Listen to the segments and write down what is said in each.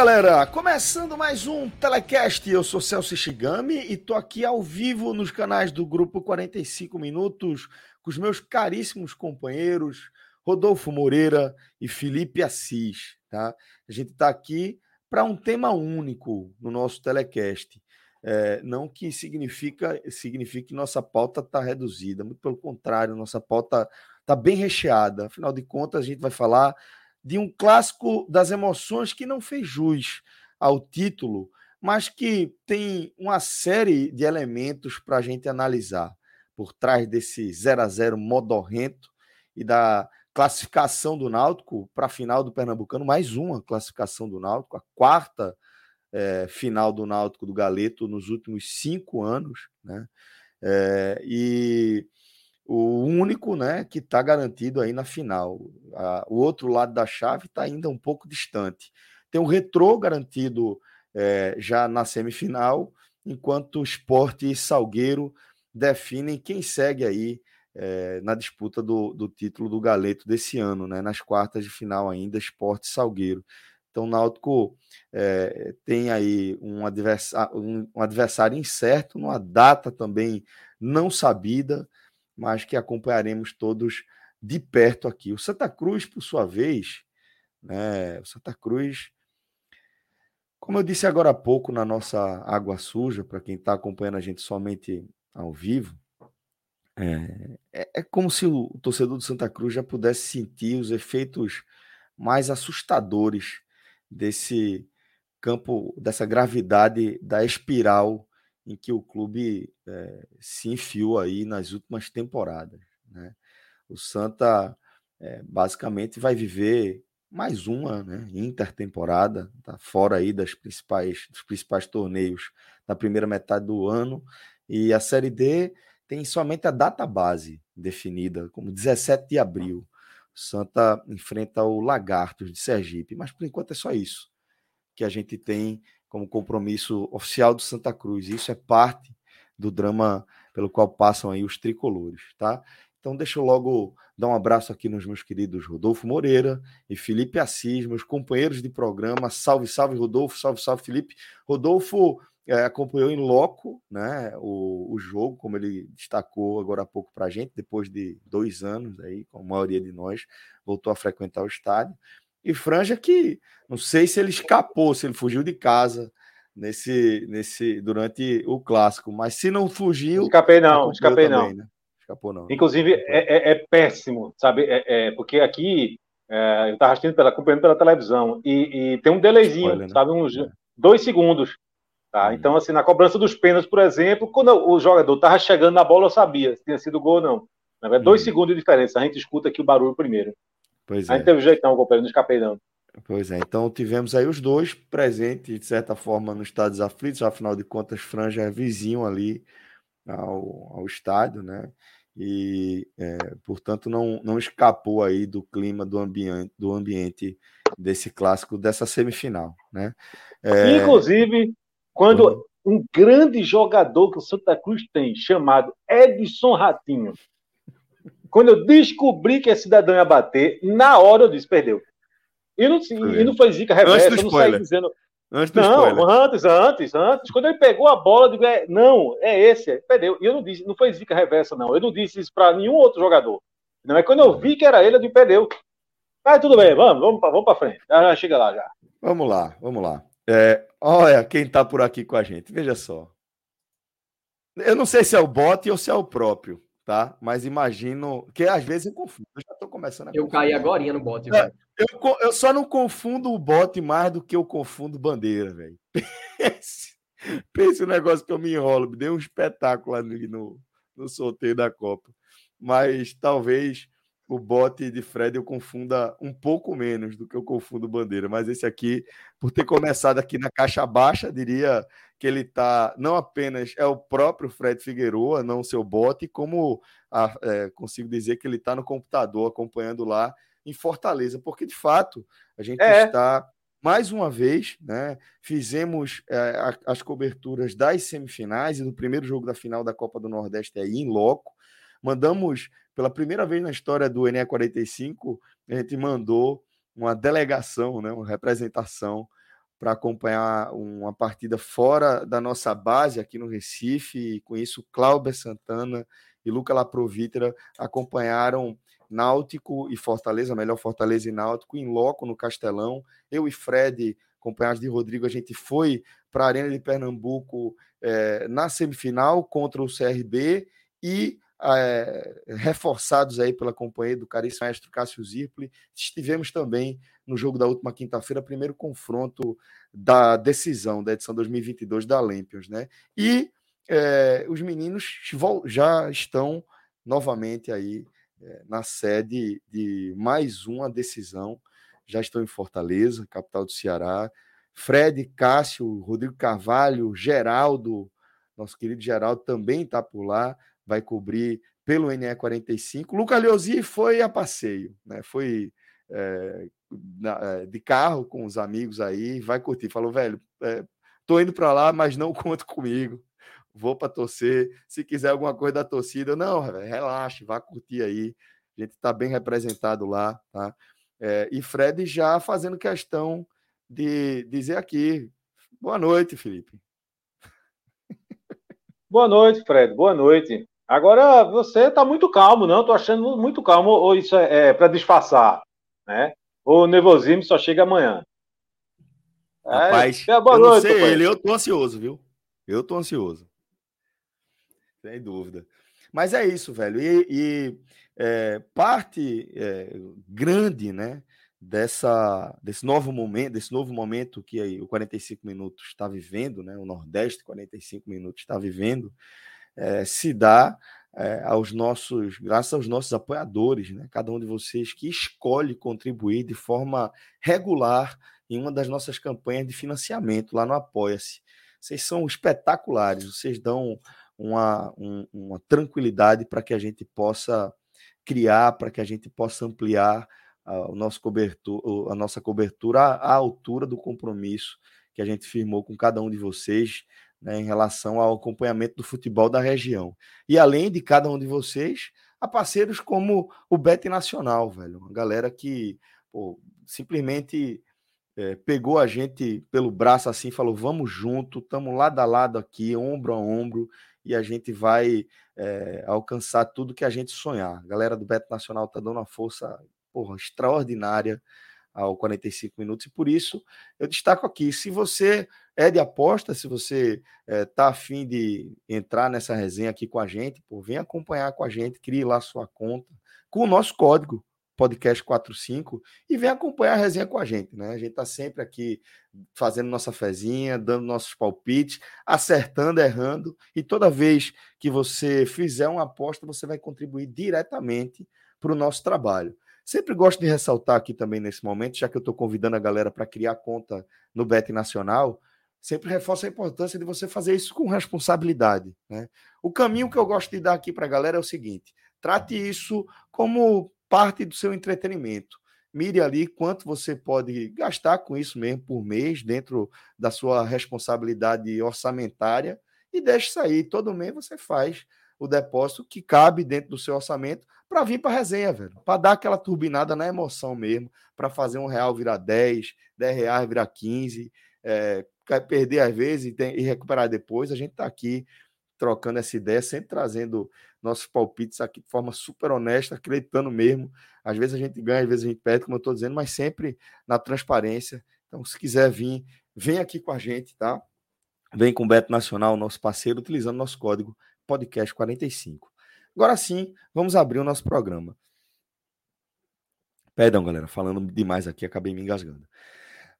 Galera! Começando mais um Telecast. Eu sou Celso Shigami e tô aqui ao vivo nos canais do Grupo 45 Minutos com os meus caríssimos companheiros Rodolfo Moreira e Felipe Assis, tá? A gente está aqui para um tema único no nosso Telecast. É, não que significa signifique que nossa pauta está reduzida, muito pelo contrário, nossa pauta está bem recheada. Afinal de contas, a gente vai falar de um clássico das emoções que não fez jus ao título, mas que tem uma série de elementos para a gente analisar por trás desse 0 a 0 modorrento e da classificação do Náutico para a final do Pernambucano, mais uma classificação do Náutico, a quarta é, final do Náutico do Galeto nos últimos cinco anos, né? É, e o único né, que está garantido aí na final. A, o outro lado da chave está ainda um pouco distante. Tem o retrô garantido é, já na semifinal, enquanto o esporte e Salgueiro definem quem segue aí é, na disputa do, do, título do Galeto desse ano, né, nas quartas de final ainda, esporte e Salgueiro. Então, o Náutico é, tem aí um adversário, um, um adversário incerto, numa data também não sabida, mas que acompanharemos todos de perto aqui. O Santa Cruz, por sua vez, né, o Santa Cruz, como eu disse agora há pouco na nossa Água Suja, para quem está acompanhando a gente somente ao vivo, é, é, é, como se o, o torcedor do Santa Cruz já pudesse sentir os efeitos mais assustadores desse campo, dessa gravidade da espiral em que o clube é, se enfiou aí nas últimas temporadas. Né? O Santa é, basicamente vai viver mais uma né, intertemporada, tá fora aí das principais, dos principais torneios da primeira metade do ano, e a Série D tem somente a data base definida, como 17 de abril. O Santa enfrenta o Lagartos de Sergipe, mas por enquanto é só isso que a gente tem como compromisso oficial do Santa Cruz. Isso é parte do drama pelo qual passam aí os tricolores, tá? Então deixa eu logo dar um abraço aqui nos meus queridos Rodolfo Moreira e Felipe Assis, meus companheiros de programa. Salve, salve Rodolfo, salve, salve Felipe. Rodolfo é, acompanhou em loco né, o, o jogo, como ele destacou agora há pouco para a gente, depois de dois anos aí, com a maioria de nós, voltou a frequentar o estádio. E Franja que não sei se ele escapou, se ele fugiu de casa nesse, nesse durante o clássico, mas se não fugiu. Escapei não, escapei também, não. Né? Escapou não. Inclusive é, é, é péssimo, sabe? É, é porque aqui é, eu estava assistindo pela, acompanhando pela televisão e, e tem um delayzinho, Spoiler, né? sabe? Uns é. dois segundos. Tá? Hum. Então, assim, na cobrança dos pênaltis, por exemplo, quando o jogador estava chegando na bola, eu sabia se tinha sido gol ou não. É dois hum. segundos de diferença. A gente escuta aqui o barulho primeiro. Pois é. A gente teve jeito não, companheiro, não escapei não. Pois é, então tivemos aí os dois presentes, de certa forma, no Estados Aflitos, afinal de contas, Franja é vizinho ali ao, ao estádio, né? E, é, portanto, não, não escapou aí do clima, do ambiente, do ambiente desse clássico, dessa semifinal, né? É... Inclusive, quando um grande jogador que o Santa Cruz tem, chamado Edson Ratinho, quando eu descobri que a cidadão ia bater, na hora eu disse, perdeu. E não, e não foi zica reversa, eu não saí dizendo. Antes do não, spoiler. antes, antes, antes. Quando ele pegou a bola, eu digo, é, não, é esse, perdeu. E eu não disse, não foi zica reversa, não. Eu não disse isso para nenhum outro jogador. Não é quando eu vi que era ele, eu disse, perdeu. Mas tudo bem, vamos, vamos, vamos para frente. Já, já, chega lá já. Vamos lá, vamos lá. É, olha quem está por aqui com a gente, veja só. Eu não sei se é o bot ou se é o próprio. Tá? Mas imagino que às vezes eu confundo. Eu já estou começando a Eu caí agora no bote, é, eu, eu, só não confundo o bote mais do que eu confundo bandeira, velho. Pense, pense o negócio que eu me enrolo. Me deu um espetáculo ali no, no sorteio da Copa. Mas talvez o bote de Fred eu confunda um pouco menos do que eu confundo bandeira. Mas esse aqui, por ter começado aqui na caixa baixa, diria que ele está não apenas é o próprio Fred Figueroa, não o seu bote, como a, é, consigo dizer que ele está no computador acompanhando lá em Fortaleza, porque de fato a gente é. está mais uma vez, né? Fizemos é, as coberturas das semifinais e do primeiro jogo da final da Copa do Nordeste aí em loco. Mandamos pela primeira vez na história do NE 45, a gente mandou uma delegação, né, uma representação para acompanhar uma partida fora da nossa base aqui no Recife. E com isso, Cláudio Santana e Luca Laprovitra acompanharam Náutico e Fortaleza, melhor Fortaleza e Náutico, em loco no Castelão. Eu e Fred, acompanhados de Rodrigo, a gente foi para a Arena de Pernambuco é, na semifinal contra o CRB e é, reforçados aí pela companhia do caríssimo maestro Cássio Zirpoli. Estivemos também no jogo da última quinta-feira, primeiro confronto da decisão da edição 2022 da Lampions, né? E é, os meninos já estão novamente aí é, na sede de mais uma decisão, já estão em Fortaleza, capital do Ceará. Fred, Cássio, Rodrigo Carvalho, Geraldo, nosso querido Geraldo também está por lá vai cobrir pelo NE45. Lucas Leozzi foi a passeio, né? Foi é, na, de carro com os amigos aí, vai curtir. Falou, velho, é, tô indo para lá, mas não conto comigo. Vou para torcer. Se quiser alguma coisa da torcida, não, relaxe, vá curtir aí. A gente está bem representado lá, tá? É, e Fred já fazendo questão de dizer aqui. Boa noite, Felipe. Boa noite, Fred. Boa noite. Agora, você está muito calmo, não? Estou achando muito calmo, ou isso é, é para disfarçar, né? Ou o nervosismo só chega amanhã. É, Rapaz, é, boa eu noite, não sei ele, eu tô ansioso, viu? Eu tô ansioso. Sem dúvida. Mas é isso, velho. E, e é, parte é, grande, né, dessa, desse novo momento, desse novo momento que aí, o 45 minutos está vivendo, né, o Nordeste 45 minutos está vivendo, é, se dá é, aos nossos, graças aos nossos apoiadores, né? Cada um de vocês que escolhe contribuir de forma regular em uma das nossas campanhas de financiamento lá no Apoia-se. Vocês são espetaculares, vocês dão uma, um, uma tranquilidade para que a gente possa criar, para que a gente possa ampliar a, o nosso a nossa cobertura à altura do compromisso que a gente firmou com cada um de vocês né, em relação ao acompanhamento do futebol da região. E além de cada um de vocês, há parceiros como o Bet Nacional, velho. Uma galera que pô, simplesmente é, pegou a gente pelo braço assim falou: vamos junto, estamos lado a lado aqui, ombro a ombro, e a gente vai é, alcançar tudo que a gente sonhar. A galera do Bet Nacional está dando uma força porra, extraordinária ao 45 minutos, e por isso eu destaco aqui: se você é de aposta, se você está é, afim de entrar nessa resenha aqui com a gente, pô, vem acompanhar com a gente, crie lá sua conta com o nosso código podcast45 e vem acompanhar a resenha com a gente, né? A gente está sempre aqui fazendo nossa fezinha, dando nossos palpites, acertando, errando, e toda vez que você fizer uma aposta, você vai contribuir diretamente para o nosso trabalho. Sempre gosto de ressaltar aqui também nesse momento, já que eu estou convidando a galera para criar conta no Bet Nacional, sempre reforço a importância de você fazer isso com responsabilidade. Né? O caminho que eu gosto de dar aqui para a galera é o seguinte: trate isso como parte do seu entretenimento. Mire ali quanto você pode gastar com isso mesmo por mês, dentro da sua responsabilidade orçamentária, e deixe sair. Todo mês você faz o depósito que cabe dentro do seu orçamento para vir para a resenha, velho. Para dar aquela turbinada na emoção mesmo, para fazer um real virar 10, 10 reais virar 15, é, perder às vezes e, tem, e recuperar depois. A gente está aqui trocando essa ideia, sempre trazendo nossos palpites aqui de forma super honesta, acreditando mesmo. Às vezes a gente ganha, às vezes a gente perde, como eu estou dizendo, mas sempre na transparência. Então, se quiser vir, vem aqui com a gente, tá? Vem com o Beto Nacional, nosso parceiro, utilizando nosso código podcast45. Agora sim, vamos abrir o nosso programa. Perdão, galera, falando demais aqui, acabei me engasgando.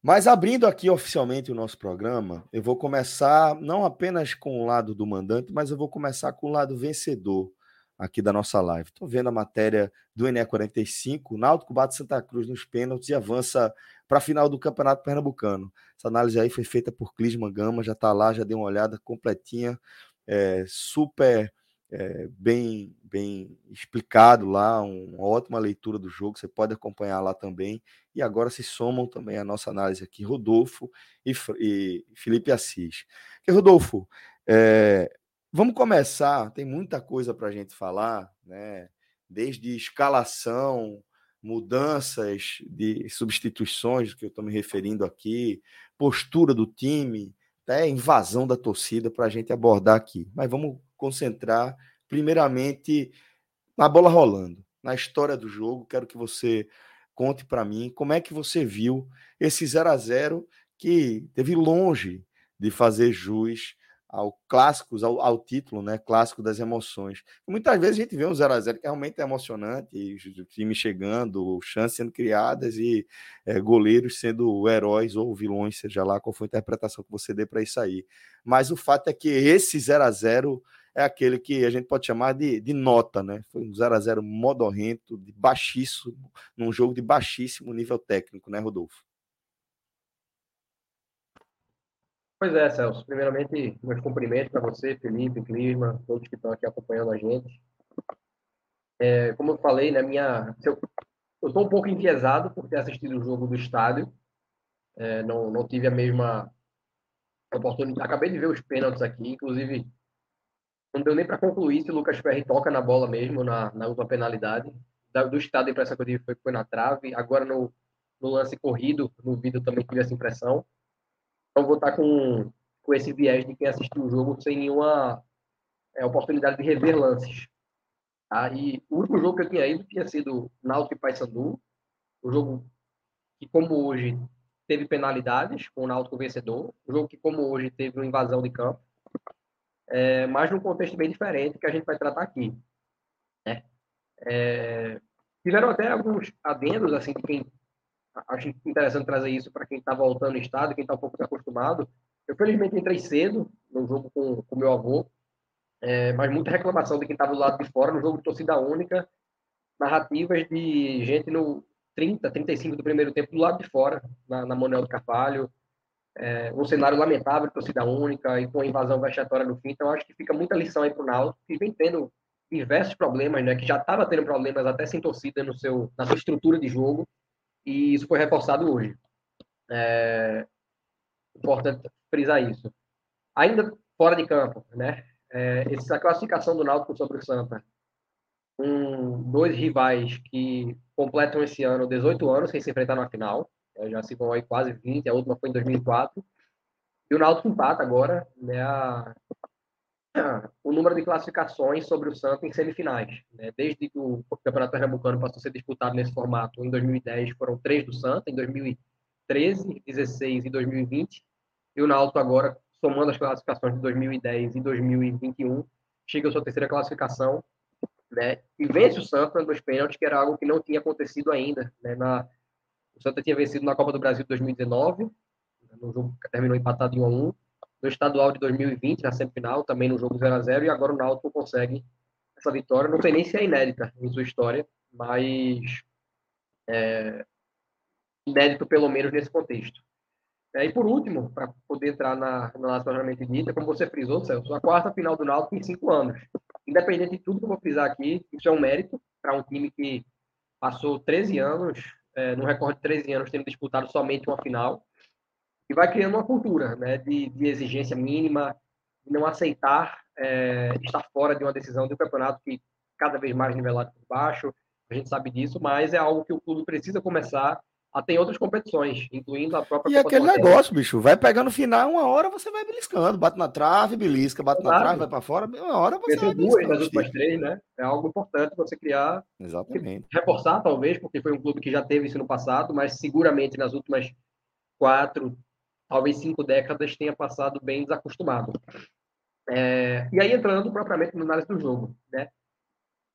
Mas abrindo aqui oficialmente o nosso programa, eu vou começar não apenas com o lado do mandante, mas eu vou começar com o lado vencedor aqui da nossa live. Estou vendo a matéria do NE45, o Náutico bate Santa Cruz nos pênaltis e avança para a final do Campeonato Pernambucano. Essa análise aí foi feita por Clisman Gama, já está lá, já deu uma olhada completinha, é, super é, bem, bem explicado lá, uma ótima leitura do jogo, você pode acompanhar lá também. E agora se somam também a nossa análise aqui, Rodolfo e, e Felipe Assis. E, Rodolfo, é, Vamos começar, tem muita coisa para a gente falar, né? Desde escalação, mudanças de substituições, que eu estou me referindo aqui, postura do time, até invasão da torcida para a gente abordar aqui. Mas vamos concentrar, primeiramente, na bola rolando, na história do jogo. Quero que você conte para mim como é que você viu esse 0 a 0 que teve longe de fazer jus ao clássicos, ao, ao, título, né? Clássico das emoções. Muitas vezes a gente vê um 0 a 0 que realmente é emocionante, o time chegando, chances sendo criadas e é, goleiros sendo heróis ou vilões, seja lá qual for a interpretação que você dê para isso aí. Mas o fato é que esse 0 a 0 é aquele que a gente pode chamar de, de nota, né? Foi um 0 a 0 modorrento, de baixíssimo, num jogo de baixíssimo nível técnico, né, Rodolfo? Pois é, Celso. Primeiramente, meus cumprimentos para você, Felipe, Clima, todos que estão aqui acompanhando a gente. É, como eu falei, né, minha, eu estou um pouco enviesado por ter assistido o jogo do estádio. É, não, não tive a mesma oportunidade. Acabei de ver os pênaltis aqui, inclusive não deu nem para concluir se o Lucas Ferri toca na bola mesmo, na, na última penalidade. Da, do estado, a impressão que eu tive foi foi na trave. Agora, no, no lance corrido, no vídeo também tive essa impressão. Então vou estar com, com esse viés de quem assistiu o jogo sem nenhuma é, oportunidade de rever lances. Tá? E o último jogo que eu tinha ido tinha sido Náutico e Paysandu, o jogo que, como hoje, teve penalidades com o Náutico vencedor, o jogo que, como hoje, teve uma invasão de campo, é, mas num contexto bem diferente que a gente vai tratar aqui. Né? É, tiveram até alguns adendos assim de quem acho interessante trazer isso para quem está voltando no estado, quem está um pouco acostumado. Eu, felizmente, entrei cedo no jogo com o meu avô, é, mas muita reclamação de quem estava do lado de fora, no jogo de torcida única, narrativas de gente no 30, 35 do primeiro tempo do lado de fora, na, na Manuel do Carvalho, é, um cenário lamentável torcida única e com a invasão vexatória no fim. Então, acho que fica muita lição aí para o Náutico, que vem tendo diversos problemas, né, que já estava tendo problemas até sem torcida no seu, na sua estrutura de jogo, e isso foi reforçado hoje. É importante frisar isso. Ainda fora de campo, né? É, essa classificação do Náutico sobre o Santa, um, dois rivais que completam esse ano 18 anos sem se enfrentar na final, é, já se vão aí quase 20, a última foi em 2004, e o Náutico empata agora né, a, o número de classificações sobre o Santos em semifinais. Né? Desde que o Campeonato Pernambucano passou a ser disputado nesse formato em 2010, foram três do Santos, em 2013, 16 e 2020. E o Náutico agora, somando as classificações de 2010 e 2021, chega à sua terceira classificação né? e vence o Santos nos pênaltis, que era algo que não tinha acontecido ainda. Né? Na, o Santos tinha vencido na Copa do Brasil de 2019, no jogo que terminou empatado em 1 a 1 no estadual de 2020, na semifinal, também no jogo 0 a 0 e agora o Náutico consegue essa vitória. Não sei nem se é inédita em sua história, mas é, inédito pelo menos nesse contexto. É, e por último, para poder entrar na, na nacionalmente dita, como você frisou, Celso, a quarta final do Náutico em cinco anos. Independente de tudo que eu vou frisar aqui, isso é um mérito para um time que passou 13 anos, é, no recorde de 13 anos, tendo disputado somente uma final e vai criando uma cultura né, de, de exigência mínima, de não aceitar é, estar fora de uma decisão de um campeonato que cada vez mais nivelado por baixo, a gente sabe disso, mas é algo que o clube precisa começar a ter outras competições, incluindo a própria E Copa aquele negócio, bicho, vai pegar no final, uma hora você vai beliscando, bate na trave, belisca, bate Exato. na trave, vai para fora, uma hora você vai duas das últimas três, né? É algo importante você criar. Exatamente. Reforçar, talvez, porque foi um clube que já teve isso no passado, mas seguramente nas últimas quatro, talvez cinco décadas, tenha passado bem desacostumado. É, e aí, entrando propriamente na análise do jogo, né?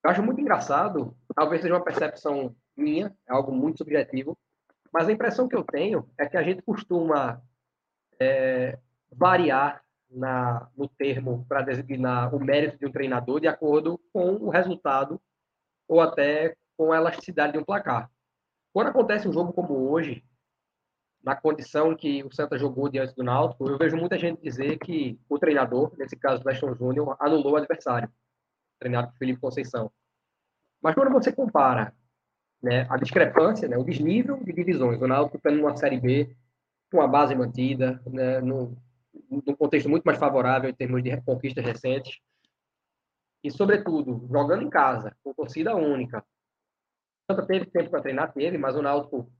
Eu acho muito engraçado, talvez seja uma percepção minha, é algo muito subjetivo, mas a impressão que eu tenho é que a gente costuma é, variar na, no termo para designar o mérito de um treinador de acordo com o resultado ou até com a elasticidade de um placar. Quando acontece um jogo como hoje, na condição que o Santa jogou diante do Náutico, eu vejo muita gente dizer que o treinador, nesse caso o Leston Júnior, anulou o adversário, treinado por Felipe Conceição. Mas quando você compara né, a discrepância, né, o desnível de divisões, o Náutico está numa Série B, com a base mantida, né, num, num contexto muito mais favorável em termos de conquistas recentes, e, sobretudo, jogando em casa, com torcida única. O Santa teve tempo para treinar, teve, mas o Náutico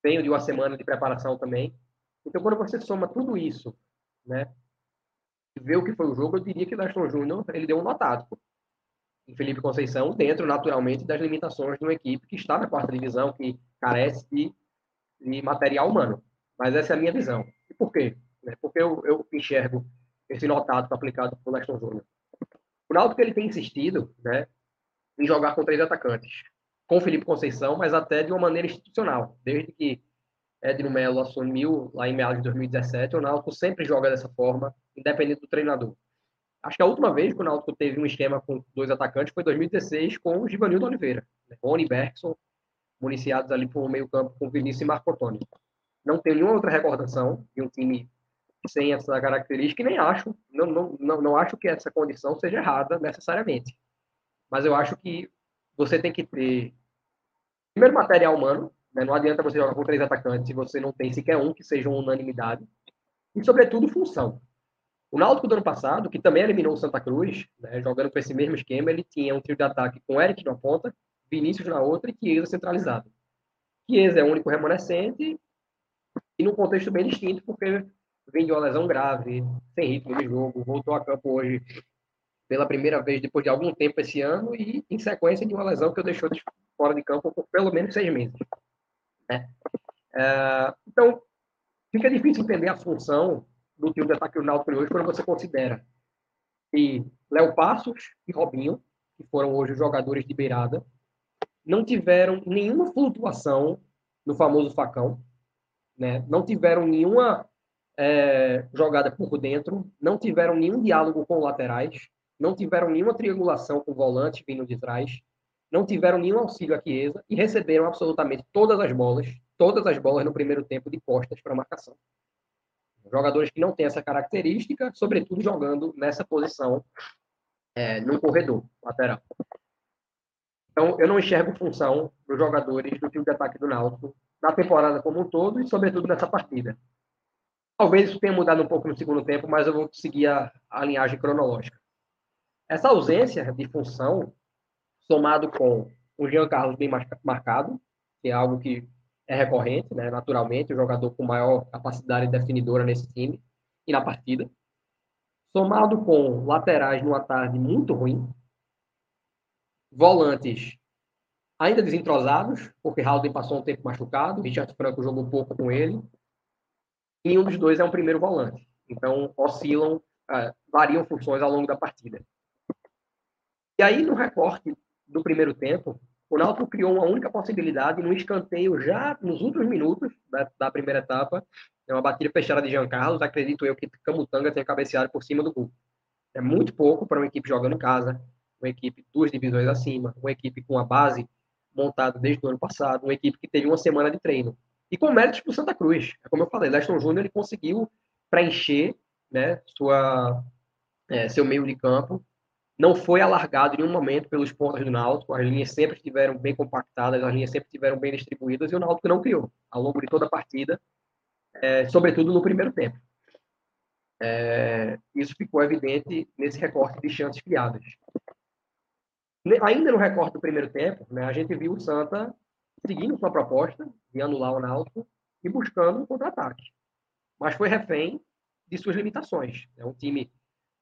veio de uma semana de preparação também. Então, quando você soma tudo isso, né, e vê o que foi o jogo, eu diria que o Daston Júnior ele deu um notático em Felipe Conceição, dentro, naturalmente, das limitações de uma equipe que está na quarta divisão, que carece de, de material humano. Mas essa é a minha visão. E por quê? Né, porque eu, eu enxergo esse notático aplicado por Leston Júnior. O Náutico ele tem insistido né, em jogar com três atacantes com Felipe Conceição, mas até de uma maneira institucional. Desde que Edno Melo assumiu lá em meados de 2017, o Náutico sempre joga dessa forma, independente do treinador. Acho que a última vez que o Náutico teve um esquema com dois atacantes foi em 2016 com o Givanildo Oliveira, né? Rony Bergson, municiados ali por meio campo com Vinícius e Marco Antônio. Não tenho nenhuma outra recordação de um time sem essa característica e nem acho, não, não, não, não acho que essa condição seja errada necessariamente. Mas eu acho que você tem que ter, primeiro, material humano, né? não adianta você jogar com três atacantes se você não tem sequer um que seja uma unanimidade, e, sobretudo, função. O Náutico do ano passado, que também eliminou o Santa Cruz, né, jogando com esse mesmo esquema, ele tinha um trio de ataque com Eric na ponta, Vinícius na outra e Chiesa centralizado. Chiesa é o único remanescente e num contexto bem distinto, porque vem de uma lesão grave, sem ritmo de jogo, voltou a campo hoje pela primeira vez depois de algum tempo esse ano e em sequência de uma lesão que eu deixou de fora de campo por pelo menos seis meses. Né? É, então, fica difícil entender a função do time de ataque do Náutico hoje quando você considera que Léo Passos e Robinho, que foram hoje os jogadores de beirada, não tiveram nenhuma flutuação no famoso facão, né? não tiveram nenhuma é, jogada por dentro, não tiveram nenhum diálogo com laterais, não tiveram nenhuma triangulação com volante vindo de trás, não tiveram nenhum auxílio à Chiesa e receberam absolutamente todas as bolas, todas as bolas no primeiro tempo de costas para marcação. Jogadores que não têm essa característica, sobretudo jogando nessa posição é, no corredor lateral. Então, eu não enxergo função dos jogadores do time de ataque do Náutico na temporada como um todo e, sobretudo, nessa partida. Talvez isso tenha mudado um pouco no segundo tempo, mas eu vou seguir a, a linhagem cronológica. Essa ausência de função, somado com o Jean Carlos bem marcado, que é algo que é recorrente, né, naturalmente, o jogador com maior capacidade definidora nesse time e na partida, somado com laterais numa tarde muito ruim, volantes ainda desentrosados, porque Halden passou um tempo machucado, Richard Franco jogou pouco com ele, nenhum dos dois é um primeiro volante. Então, oscilam, uh, variam funções ao longo da partida. E aí, no recorte do primeiro tempo, o Náutico criou uma única possibilidade no escanteio já nos últimos minutos da, da primeira etapa. É uma batida fechada de Jean Carlos. Acredito eu que Camutanga tenha cabeceado por cima do gol. É muito pouco para uma equipe jogando em casa, uma equipe duas divisões acima, uma equipe com a base montada desde o ano passado, uma equipe que teve uma semana de treino e com méritos para o Santa Cruz. É como eu falei, Leston Júnior ele conseguiu preencher né, sua, é, seu meio de campo. Não foi alargado em nenhum momento pelos pontos do Náutico. As linhas sempre estiveram bem compactadas, as linhas sempre estiveram bem distribuídas e o Náutico não criou ao longo de toda a partida, é, sobretudo no primeiro tempo. É, isso ficou evidente nesse recorte de chances criadas. Ainda no recorte do primeiro tempo, né, a gente viu o Santa seguindo sua proposta de anular o Náutico e buscando um contra-ataque. Mas foi refém de suas limitações. É um time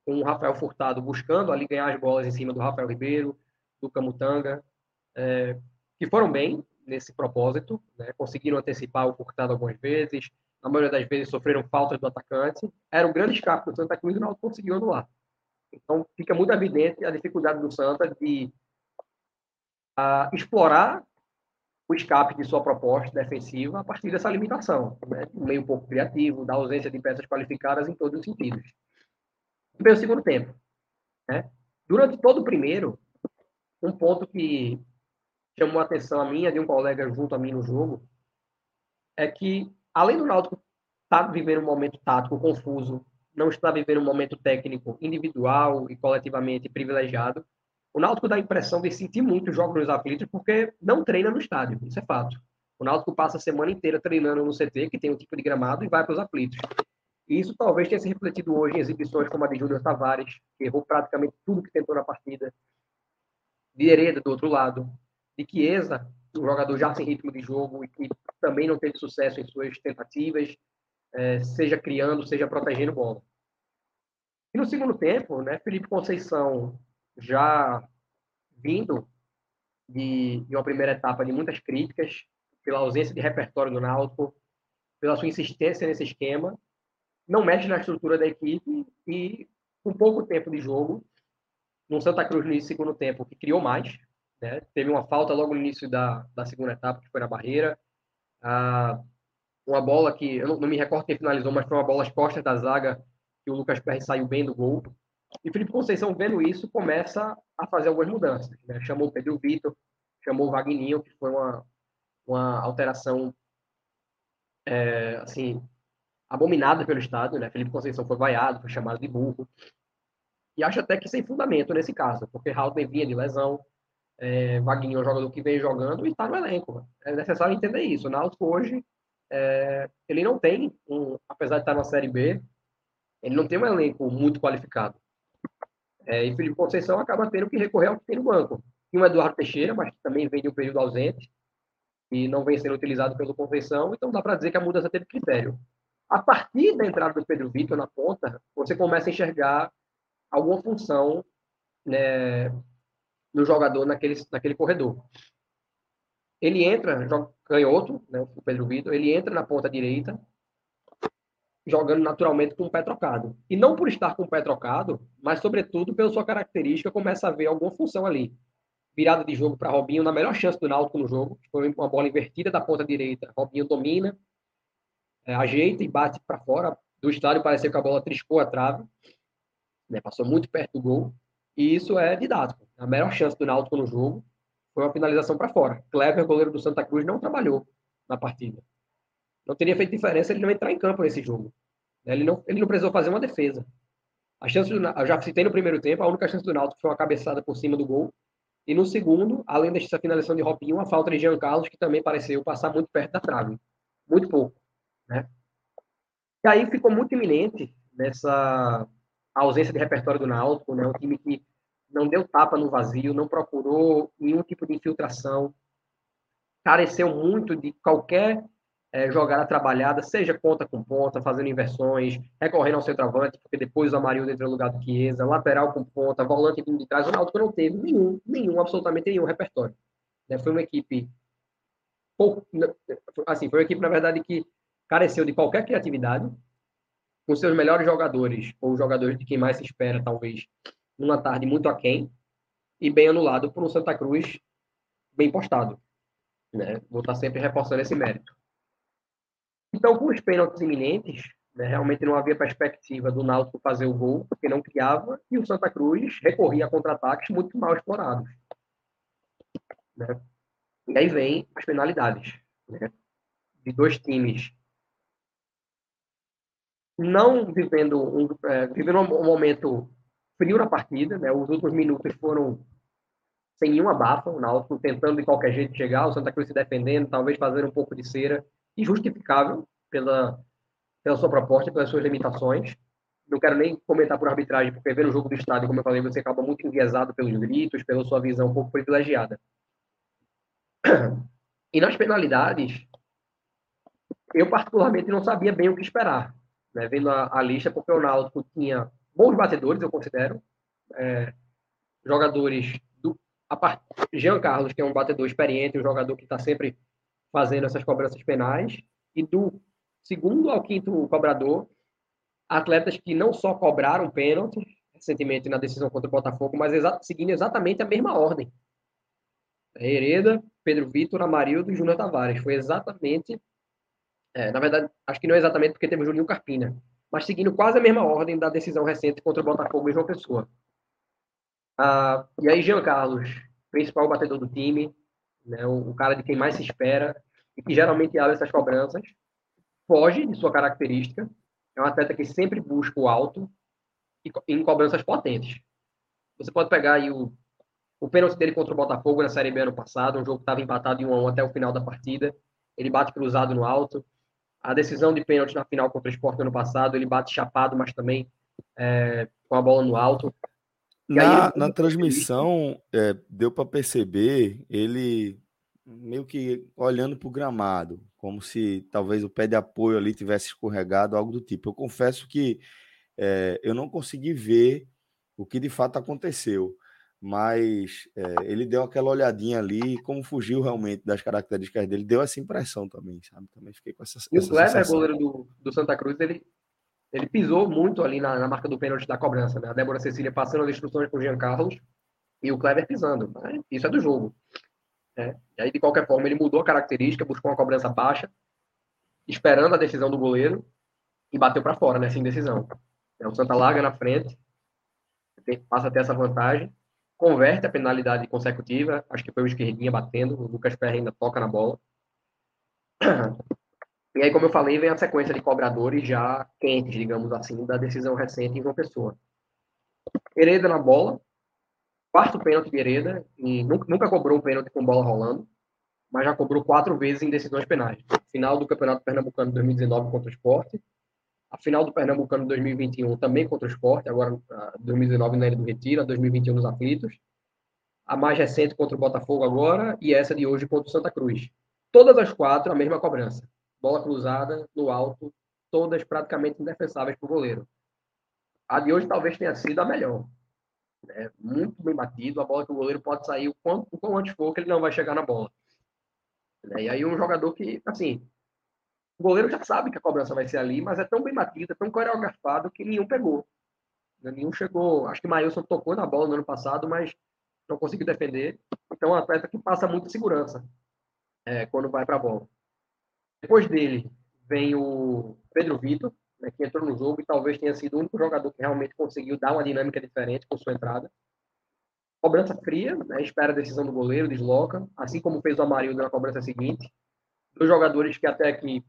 com o Rafael Furtado buscando ali ganhar as bolas em cima do Rafael Ribeiro, do Camutanga, é, que foram bem nesse propósito, né? conseguiram antecipar o Furtado algumas vezes, na maioria das vezes sofreram faltas do atacante, era um grande escape do Santa Cruz e o Náutico conseguiu anular. Então fica muito evidente a dificuldade do Santa de a explorar o escape de sua proposta defensiva a partir dessa limitação, né? um meio pouco criativo, da ausência de peças qualificadas em todos os sentidos. E o segundo tempo. Né? Durante todo o primeiro, um ponto que chamou a atenção a minha de um colega junto a mim no jogo é que, além do Náutico estar tá vivendo um momento tático confuso, não está vivendo um momento técnico individual e coletivamente privilegiado, o Náutico dá a impressão de sentir muito os jogos nos aflitos porque não treina no estádio, isso é fato. O Náutico passa a semana inteira treinando no CT, que tem um tipo de gramado, e vai para os aflitos. E isso talvez tenha se refletido hoje em exibições como a de Júnior Tavares, que errou praticamente tudo que tentou na partida. De Hereda, do outro lado. De Chiesa, um jogador já sem ritmo de jogo e que também não teve sucesso em suas tentativas, é, seja criando, seja protegendo bola. E no segundo tempo, né, Felipe Conceição já vindo de, de, uma primeira etapa de muitas críticas pela ausência de repertório do Náutico, pela sua insistência nesse esquema, não mexe na estrutura da equipe e com pouco tempo de jogo, no Santa Cruz no segundo tempo, que criou mais, né? teve uma falta logo no início da, da segunda etapa, que foi na barreira, ah, uma bola que, eu não, não me recordo quem finalizou, mas foi uma bola às costas da zaga, que o Lucas Perry saiu bem do gol, e Felipe Conceição, vendo isso, começa a fazer algumas mudanças. Né? Chamou Pedro Vitor, chamou o Vagninho, que foi uma, uma alteração é, assim, abominada pelo Estado. Né? Felipe Conceição foi vaiado, foi chamado de burro. E acho até que sem fundamento nesse caso, porque Haldner vinha de lesão, é, Vagninho é um jogador que vem jogando e está no elenco. É necessário entender isso. O Náutico hoje, é, ele não tem, um, apesar de estar na Série B, ele não tem um elenco muito qualificado. É, e Felipe Conceição acaba tendo que recorrer ao que tem no banco. E o Eduardo Teixeira, mas também vem de um período ausente e não vem sendo utilizado pelo Conceição, então dá para dizer que a mudança teve critério. A partir da entrada do Pedro Vitor na ponta, você começa a enxergar alguma função né, no jogador naquele, naquele corredor. Ele entra, canhoto, né, o Pedro Vitor, ele entra na ponta direita, jogando naturalmente com o pé trocado. E não por estar com o pé trocado, mas sobretudo pela sua característica, começa a ver alguma função ali. Virada de jogo para Robinho, na melhor chance do Náutico no jogo, foi uma bola invertida da ponta direita. Robinho domina, é, ajeita e bate para fora do estádio, parecia que a bola triscou a trave, né, passou muito perto do gol. E isso é didático. A melhor chance do Náutico no jogo foi uma finalização para fora. Clever, goleiro do Santa Cruz, não trabalhou na partida não teria feito diferença ele não entrar em campo nesse jogo. Ele não, ele não precisou fazer uma defesa. A chance do, eu já citei no primeiro tempo, a única chance do Náutico foi uma cabeçada por cima do gol. E no segundo, além dessa finalização de Robinho, uma falta de Jean Carlos, que também pareceu passar muito perto da trave. Muito pouco. Né? E aí ficou muito iminente nessa ausência de repertório do Náutico, né? um time que não deu tapa no vazio, não procurou nenhum tipo de infiltração, careceu muito de qualquer é, jogada trabalhada, seja ponta com ponta, fazendo inversões, recorrendo ao centroavante, porque depois o Amarildo entra no lugar do Chiesa, lateral com ponta, volante vindo de trás, o Náutico não teve nenhum, nenhum, absolutamente nenhum repertório. Né? Foi uma equipe pouco, assim, foi uma equipe, na verdade, que careceu de qualquer criatividade, com seus melhores jogadores, ou jogadores de quem mais se espera, talvez, numa tarde muito aquém, e bem anulado por um Santa Cruz bem postado. Né? Vou estar sempre reforçando esse mérito. Então, com os pênaltis iminentes, né, realmente não havia perspectiva do Náutico fazer o gol, porque não criava, e o Santa Cruz recorria a contra-ataques muito mal explorados. Né? E aí vem as penalidades né, de dois times não vivendo um, é, vivendo um momento frio na partida, né? Os últimos minutos foram sem nenhuma abafa, o Náutico tentando de qualquer jeito chegar, o Santa Cruz se defendendo, talvez fazer um pouco de cera, injustificável pela, pela sua proposta, pelas suas limitações. Não quero nem comentar por arbitragem, porque ver o jogo do estádio, como eu falei, você acaba muito enviesado pelos gritos, pela sua visão um pouco privilegiada. E nas penalidades, eu particularmente não sabia bem o que esperar, né? vendo a, a lista, porque o Náutico tinha bons batedores, eu considero, é, jogadores do a part... Jean Carlos, que é um batedor experiente, um jogador que está sempre fazendo essas cobranças penais, e do segundo ao quinto cobrador, atletas que não só cobraram pênalti recentemente na decisão contra o Botafogo, mas exa seguindo exatamente a mesma ordem. Hereda, Pedro Vitor, Amarildo e Júnior Tavares. Foi exatamente. É, na verdade, acho que não é exatamente porque teve o Juninho Carpina, mas seguindo quase a mesma ordem da decisão recente contra o Botafogo e João Pessoa. Ah, e aí, Jean Carlos, principal batedor do time, né, o, o, cara de quem mais se espera e que geralmente abre essas cobranças, foge de sua característica. É um atleta que sempre busca o alto e em cobranças potentes. Você pode pegar aí o, o pênalti dele contra o Botafogo na Série B ano passado, um jogo que estava empatado em 1 a 1 até o final da partida. Ele bate cruzado no alto. A decisão de pênalti na final contra o Sport ano passado, ele bate chapado, mas também é, com a bola no alto. Na, na transmissão, é, deu para perceber ele meio que olhando para o gramado, como se talvez o pé de apoio ali tivesse escorregado, algo do tipo. Eu confesso que é, eu não consegui ver o que de fato aconteceu, mas é, ele deu aquela olhadinha ali, como fugiu realmente das características dele, deu essa impressão também, sabe? Também fiquei com essa. Essa o Kleber, goleiro do, do Santa Cruz, ele ele pisou muito ali na, na marca do pênalti da cobrança, né? A Débora Cecília passando as instruções para o Jean Carlos e o Kleber pisando. Né? Isso é do jogo. Né? E aí, de qualquer forma, ele mudou a característica, buscou uma cobrança baixa, esperando a decisão do goleiro e bateu para fora nessa indecisão. É, o Santa larga na frente, passa a ter essa vantagem, converte a penalidade consecutiva, acho que foi o esquerdinha batendo, o Lucas Ferreira ainda toca na bola. E aí, como eu falei, vem a sequência de cobradores já quentes, digamos assim, da decisão recente em João Pessoa. Hereda na bola, quarto pênalti de Hereda, e nunca, nunca cobrou um pênalti com bola rolando, mas já cobrou quatro vezes em decisões penais. Final do Campeonato Pernambucano de 2019 contra o Esporte, a final do Pernambucano de 2021 também contra o Esporte, agora 2019 na Ilha do Retiro, a 2021 nos Aflitos, a mais recente contra o Botafogo agora, e essa de hoje contra o Santa Cruz. Todas as quatro a mesma cobrança bola cruzada no alto, todas praticamente indefensáveis para o goleiro. A de hoje talvez tenha sido a melhor. É muito bem batido, a bola que o goleiro pode sair o quanto, o quanto antes for, que ele não vai chegar na bola. E aí um jogador que, assim, o goleiro já sabe que a cobrança vai ser ali, mas é tão bem batida, tão coreografado que nenhum pegou. Nenhum chegou. Acho que o Maílson tocou na bola no ano passado, mas não conseguiu defender. Então é um atleta que passa muita segurança é, quando vai para a bola. Depois dele vem o Pedro Vitor, né, que entrou no jogo e talvez tenha sido o único jogador que realmente conseguiu dar uma dinâmica diferente com sua entrada. Cobrança fria, né, espera a decisão do goleiro, desloca, assim como fez o Amarildo na cobrança seguinte. Dois jogadores que até aqui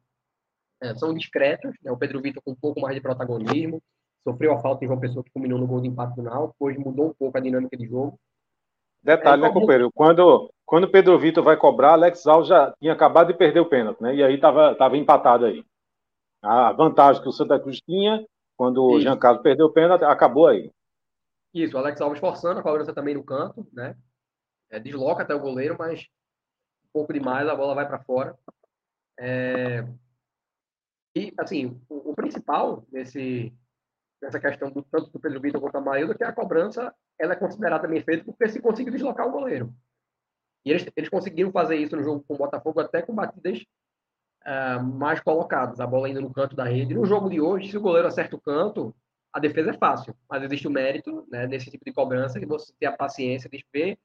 é, são discretos, né, o Pedro Vitor com um pouco mais de protagonismo, sofreu a falta de uma pessoa que culminou no gol de empate final, hoje mudou um pouco a dinâmica de jogo. Detalhe, é, né, companheiro? Quando, quando o Pedro Vitor vai cobrar, Alex Alves já tinha acabado de perder o pênalti, né? E aí estava tava empatado aí. A vantagem que o Santa Cruz tinha, quando Isso. o Jean Carlos perdeu o pênalti, acabou aí. Isso, o Alex Alves forçando a cobrança também no canto, né? É, desloca até o goleiro, mas um pouco demais, a bola vai para fora. É... E, assim, o, o principal desse, nessa questão do tanto do Pedro Vitor quanto a Maílda, que a cobrança ela é considerada bem feita porque se conseguiu deslocar o goleiro. E eles, eles conseguiram fazer isso no jogo com o Botafogo até com batidas uh, mais colocadas, a bola indo no canto da rede. No jogo de hoje, se o goleiro acerta o canto, a defesa é fácil, mas existe o mérito né, desse tipo de cobrança que você tem a paciência de ver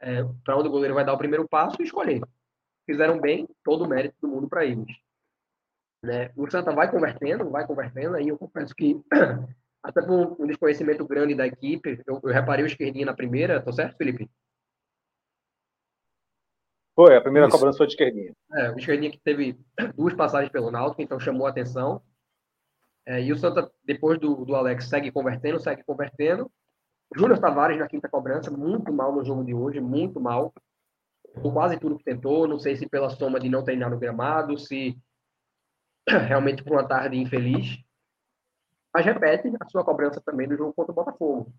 é, para onde o goleiro vai dar o primeiro passo e escolher. Fizeram bem, todo o mérito do mundo para eles. Né? O Santa vai convertendo, vai convertendo, aí eu confesso que até por um desconhecimento grande da equipe, eu, eu reparei o esquerdinho na primeira, tô certo, Felipe? Foi, a primeira Isso. cobrança foi de esquerdinha. É, o esquerdinha que teve duas passagens pelo Náutico, então chamou a atenção. É, e o Santa, depois do, do Alex, segue convertendo, segue convertendo. Júnior Tavares na quinta cobrança, muito mal no jogo de hoje, muito mal. Por quase tudo que tentou, não sei se pela soma de não treinar no gramado, se realmente por uma tarde infeliz mas repete a sua cobrança também no jogo contra o Botafogo.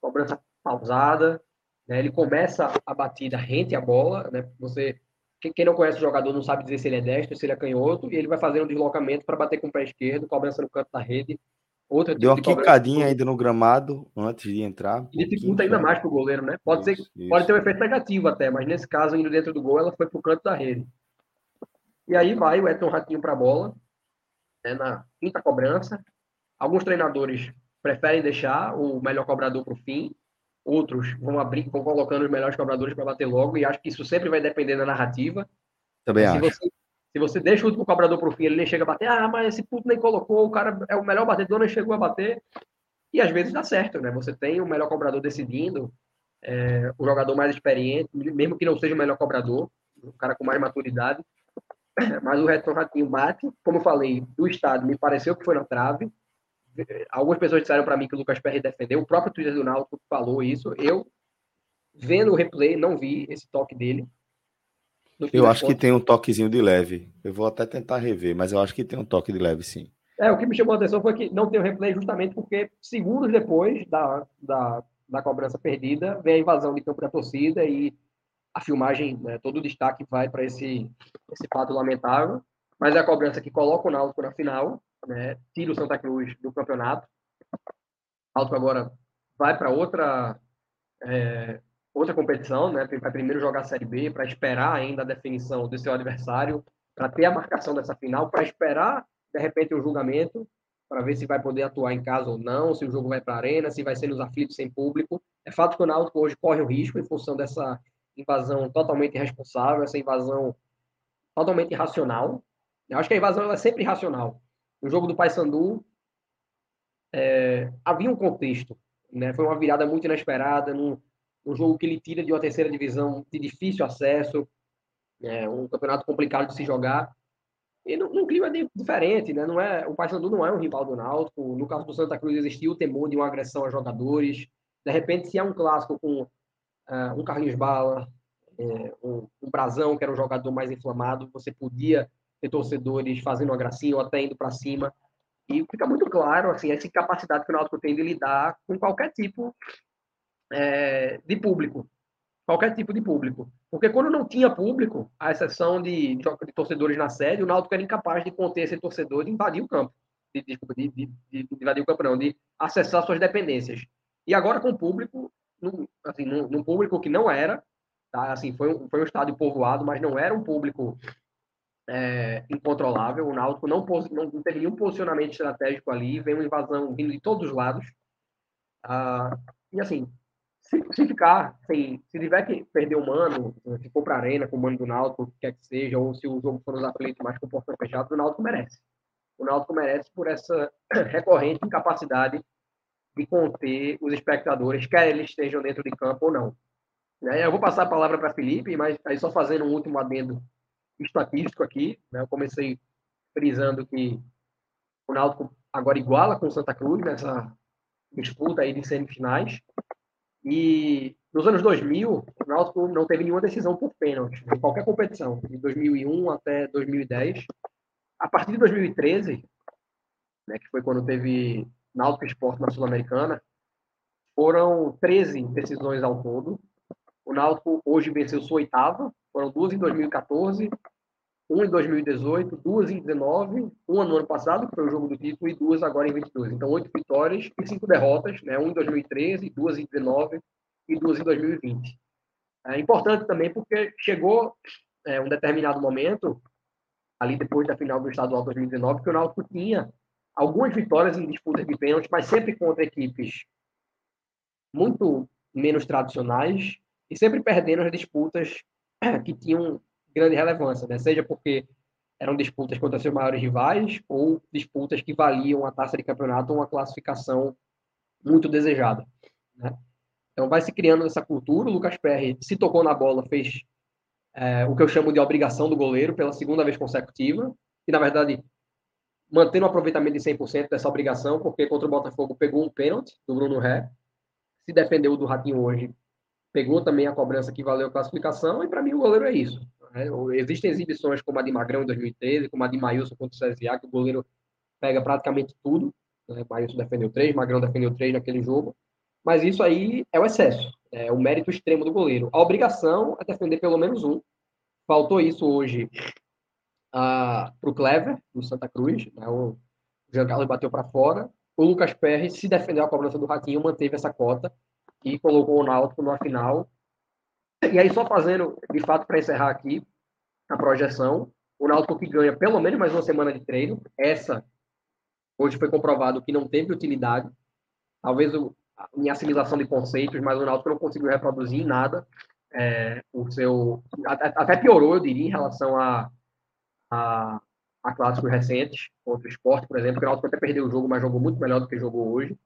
Cobrança pausada, né? ele começa a batida rente a bola, né? Você, quem não conhece o jogador não sabe dizer se ele é destro, se ele é canhoto, e ele vai fazendo um deslocamento para bater com o pé esquerdo, cobrança no canto da rede. Outra Deu tipo uma quicadinha ainda no gramado antes de entrar. E dificulta ainda mais para o goleiro, né? Pode, isso, ser, isso. pode ter um efeito negativo até, mas nesse caso, indo dentro do gol, ela foi para o canto da rede. E aí vai o Eton Ratinho para a bola, né, na quinta cobrança, Alguns treinadores preferem deixar o melhor cobrador para o fim, outros vão abrir, vão colocando os melhores cobradores para bater logo, e acho que isso sempre vai depender da narrativa. Também se acho. Você, se você deixa o último cobrador para o fim, ele nem chega a bater, ah, mas esse puto nem colocou, o cara é o melhor batedor, nem chegou a bater. E às vezes dá certo, né? Você tem o melhor cobrador decidindo, é, o jogador mais experiente, mesmo que não seja o melhor cobrador, o cara com mais maturidade. Mas o Redson Ratinho bate, como eu falei, do estado, me pareceu que foi na trave. Algumas pessoas disseram para mim que o Lucas Perry defendeu, o próprio Twitter do Náutico falou isso. Eu, vendo o replay, não vi esse toque dele. Eu acho que tem um toquezinho de leve. Eu vou até tentar rever, mas eu acho que tem um toque de leve, sim. É, o que me chamou a atenção foi que não tem o replay justamente porque segundos depois da, da, da cobrança perdida, vem a invasão de campo da torcida e a filmagem, né, todo o destaque vai para esse, esse fato lamentável. Mas é a cobrança que coloca o Náutico na final, né, tira o Santa Cruz do campeonato. O Náutico agora vai para outra é, outra competição, né? Vai primeiro jogar a Série B para esperar ainda a definição do seu adversário, para ter a marcação dessa final, para esperar de repente o julgamento, para ver se vai poder atuar em casa ou não, se o jogo vai para a arena, se vai ser nos aflitos sem público. É fato que o Náutico hoje corre o risco em função dessa invasão totalmente irresponsável, essa invasão totalmente irracional. Eu acho que a invasão é sempre irracional. No jogo do Paysandu, é, havia um contexto, né? Foi uma virada muito inesperada, num, num jogo que ele tira de uma terceira divisão de difícil acesso, é, um campeonato complicado de se jogar. E num, clima diferente, né? Não é, o Paysandu não é um rival do Náutico. No caso do Santa Cruz existiu o temor de uma agressão a jogadores. De repente, se é um clássico com uh, um Carlinhos Bala, é, um, um Brazão, que era um jogador mais inflamado, você podia ter torcedores fazendo uma gracinha ou até indo para cima. E fica muito claro assim essa incapacidade que o Náutico tem de lidar com qualquer tipo é, de público. Qualquer tipo de público. Porque quando não tinha público, a exceção de, de, de torcedores na sede, o Náutico era incapaz de conter esse torcedor e invadir o campo. De, de, de, de, invadir o campo, não, de acessar suas dependências. E agora com o público, assim, num, num público que não era, tá? assim, foi, um, foi um estádio povoado, mas não era um público é, incontrolável. O Náutico não, não, teve nenhum posicionamento estratégico ali, veio uma invasão vindo de todos os lados. Ah, e assim, se, se ficar, se, se tiver que perder o mano, se for para a arena com o mano do Náutico, que quer que seja, ou se o jogo for nos aflitos mais com o portão fechado, o Náutico merece. O Náutico merece por essa recorrente incapacidade de conter os espectadores, quer eles estejam dentro de campo ou não. Eu vou passar a palavra para Felipe, mas aí só fazendo um último adendo estatístico aqui. Né? Eu comecei frisando que o Náutico agora iguala com o Santa Cruz nessa disputa aí de semifinais. E nos anos 2000, o Náutico não teve nenhuma decisão por pênalti em qualquer competição, de 2001 até 2010. A partir de 2013, né, que foi quando teve Náutico Esporte na Sul-Americana, foram 13 decisões ao todo. O Náutico hoje venceu sua oitava, foram duas em 2014, uma em 2018, duas em 2019, uma no ano passado, que foi o jogo do título, e duas agora em 22. Então, oito vitórias e cinco derrotas, né? uma em 2013, duas em 2019 e duas em 2020. É importante também porque chegou é, um determinado momento, ali depois da final do estadual 2019, que o Náutico tinha algumas vitórias em disputas de pênalti, mas sempre contra equipes muito menos tradicionais e sempre perdendo as disputas que tinham grande relevância, né? seja porque eram disputas contra seus maiores rivais ou disputas que valiam a taça de campeonato ou uma classificação muito desejada. Né? Então vai se criando essa cultura. O Lucas Perry se tocou na bola, fez é, o que eu chamo de obrigação do goleiro pela segunda vez consecutiva, e na verdade mantendo o aproveitamento de 100% dessa obrigação, porque contra o Botafogo pegou um pênalti do Bruno Ré, se defendeu do Ratinho hoje, pegou também a cobrança que valeu a classificação, e para mim o goleiro é isso. Né? Existem exibições como a de Magrão em 2013, como a de Maílson contra o CSA, que o goleiro pega praticamente tudo. Né? Maílson defendeu três, Magrão defendeu três naquele jogo, mas isso aí é o excesso, é o mérito extremo do goleiro. A obrigação é defender pelo menos um. Faltou isso hoje uh, para o Clever, do Santa Cruz. Né? O Jean Carlos bateu para fora. O Lucas Perry se defendeu a cobrança do Ratinho, manteve essa cota e colocou o Náutico na final. E aí, só fazendo, de fato, para encerrar aqui a projeção, o Náutico que ganha pelo menos mais uma semana de treino. Essa, hoje foi comprovado que não teve utilidade. Talvez o, em assimilação de conceitos, mas o Náutico não conseguiu reproduzir em nada é, o seu. Até piorou, eu diria, em relação a, a, a clássicos recentes, contra o esporte, por exemplo, que o Náutico até perdeu o jogo, mas jogou muito melhor do que jogou hoje.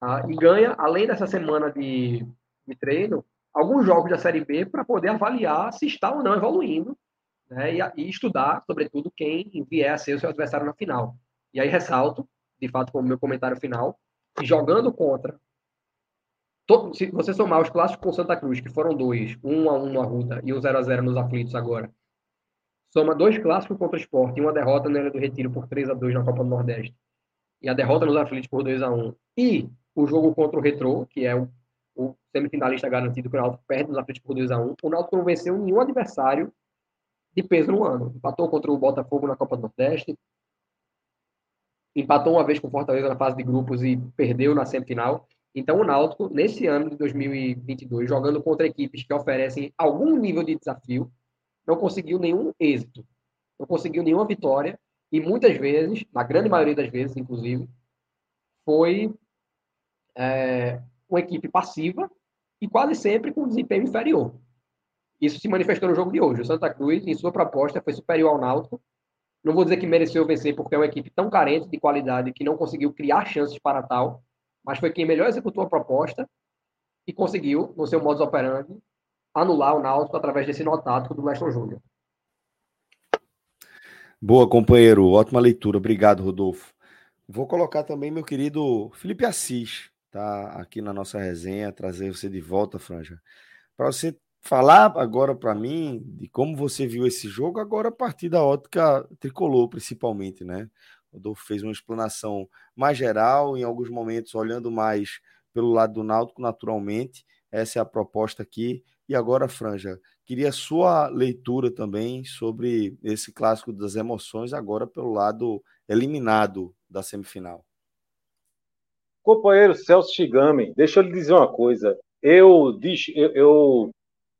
Ah, e ganha, além dessa semana de, de treino, alguns jogos da Série B para poder avaliar se está ou não evoluindo né, e, e, estudar, sobretudo, quem vier a ser o seu adversário na final. E aí ressalto, de fato, como meu comentário final, que jogando contra. Todo, se você somar os clássicos com Santa Cruz, que foram dois, um a um no Arruda e um 0 a 0 nos aflitos agora, soma dois clássicos contra o Sport e uma derrota na Ilha do Retiro por 3 a 2 na Copa do Nordeste, e a derrota nos aflitos por 2 a 1 e o jogo contra o Retrô, que é o, o semifinalista garantido que o Náutico perde nos aflitos por 2 a 1 o Náutico não venceu nenhum adversário de peso no ano. Empatou contra o Botafogo na Copa do Nordeste, empatou uma vez com o Fortaleza na fase de grupos e perdeu na semifinal. Então, o Náutico, nesse ano de 2022, jogando contra equipes que oferecem algum nível de desafio, não conseguiu nenhum êxito, não conseguiu nenhuma vitória e muitas vezes, na grande maioria das vezes, inclusive, foi é, uma equipe passiva e quase sempre com desempenho inferior. Isso se manifestou no jogo de hoje. O Santa Cruz, em sua proposta, foi superior ao Náutico. Não vou dizer que mereceu vencer, porque é uma equipe tão carente de qualidade que não conseguiu criar chances para tal, mas foi quem melhor executou a proposta e conseguiu, no seu modus operandi, anular o Náutico através desse nó do Leston Júnior. Boa, companheiro. Ótima leitura. Obrigado, Rodolfo. Vou colocar também meu querido Felipe Assis, tá aqui na nossa resenha, trazer você de volta, Franja, para você falar agora para mim de como você viu esse jogo, agora a partir da ótica tricolor, principalmente, né? O Rodolfo fez uma explanação mais geral, em alguns momentos olhando mais pelo lado do Náutico, naturalmente. Essa é a proposta aqui. E agora, Franja, queria sua leitura também sobre esse clássico das emoções, agora pelo lado eliminado da semifinal. Companheiro Celso Shigami, deixa eu lhe dizer uma coisa. Eu, eu, eu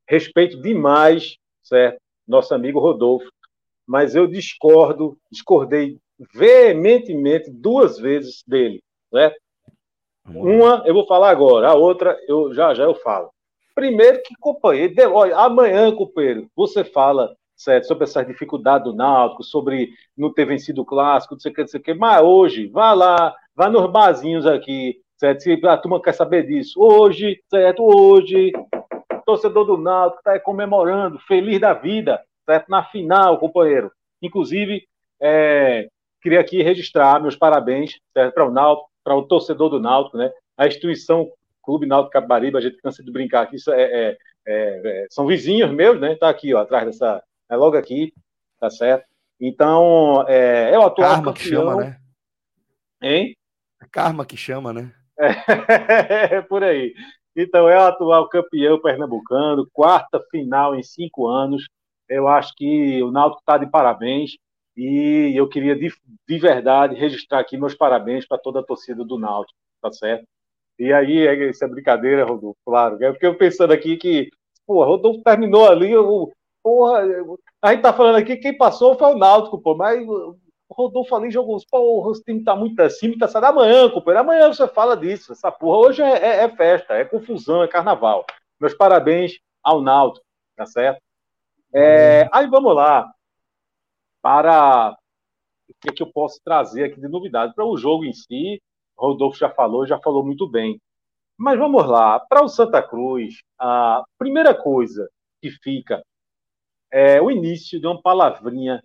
respeito demais, certo? Nosso amigo Rodolfo, mas eu discordo, discordei veementemente duas vezes dele, certo? Uma eu vou falar agora, a outra eu já já eu falo. Primeiro que companheiro, olha, amanhã, companheiro, você fala certo, sobre essa dificuldade do Náutico, sobre não ter vencido o clássico, não sei o que, não sei o que, mas hoje, vá lá, vá nos barzinhos aqui, certo? Se a turma quer saber disso, hoje, certo? Hoje, torcedor do Náutico está comemorando, feliz da vida, certo? Na final, companheiro. Inclusive, é, queria aqui registrar meus parabéns para o Náutico, para o torcedor do Náutico, né? A instituição Clube Náutico Capibaribe, a gente cansa de brincar aqui, isso é, é, é, é são vizinhos meus, né? Tá aqui, ó, atrás dessa, é logo aqui, tá certo? Então, é, é o atual Karma campeão. que chama, né? Hein? Karma que chama, né? É, por aí. Então, é o atual campeão pernambucano, quarta final em cinco anos. Eu acho que o Náutico está de parabéns e eu queria de, de verdade registrar aqui meus parabéns para toda a torcida do Náutico, tá certo? E aí, essa é brincadeira, Rodolfo, claro. É porque eu pensando aqui que, pô, Rodolfo terminou ali, eu, porra, a gente tá falando aqui, quem passou foi o Náutico, pô, mas o Rodolfo ali jogou porra, o time tá muito acima, tá saindo amanhã, companheiro. Amanhã você fala disso, essa porra. Hoje é, é, é, festa, é confusão, é carnaval. Meus parabéns ao Náutico, tá certo? É, aí vamos lá. Para o que, é que eu posso trazer aqui de novidade? Para o jogo em si, Rodolfo já falou, já falou muito bem. Mas vamos lá. Para o Santa Cruz, a primeira coisa que fica é o início de uma palavrinha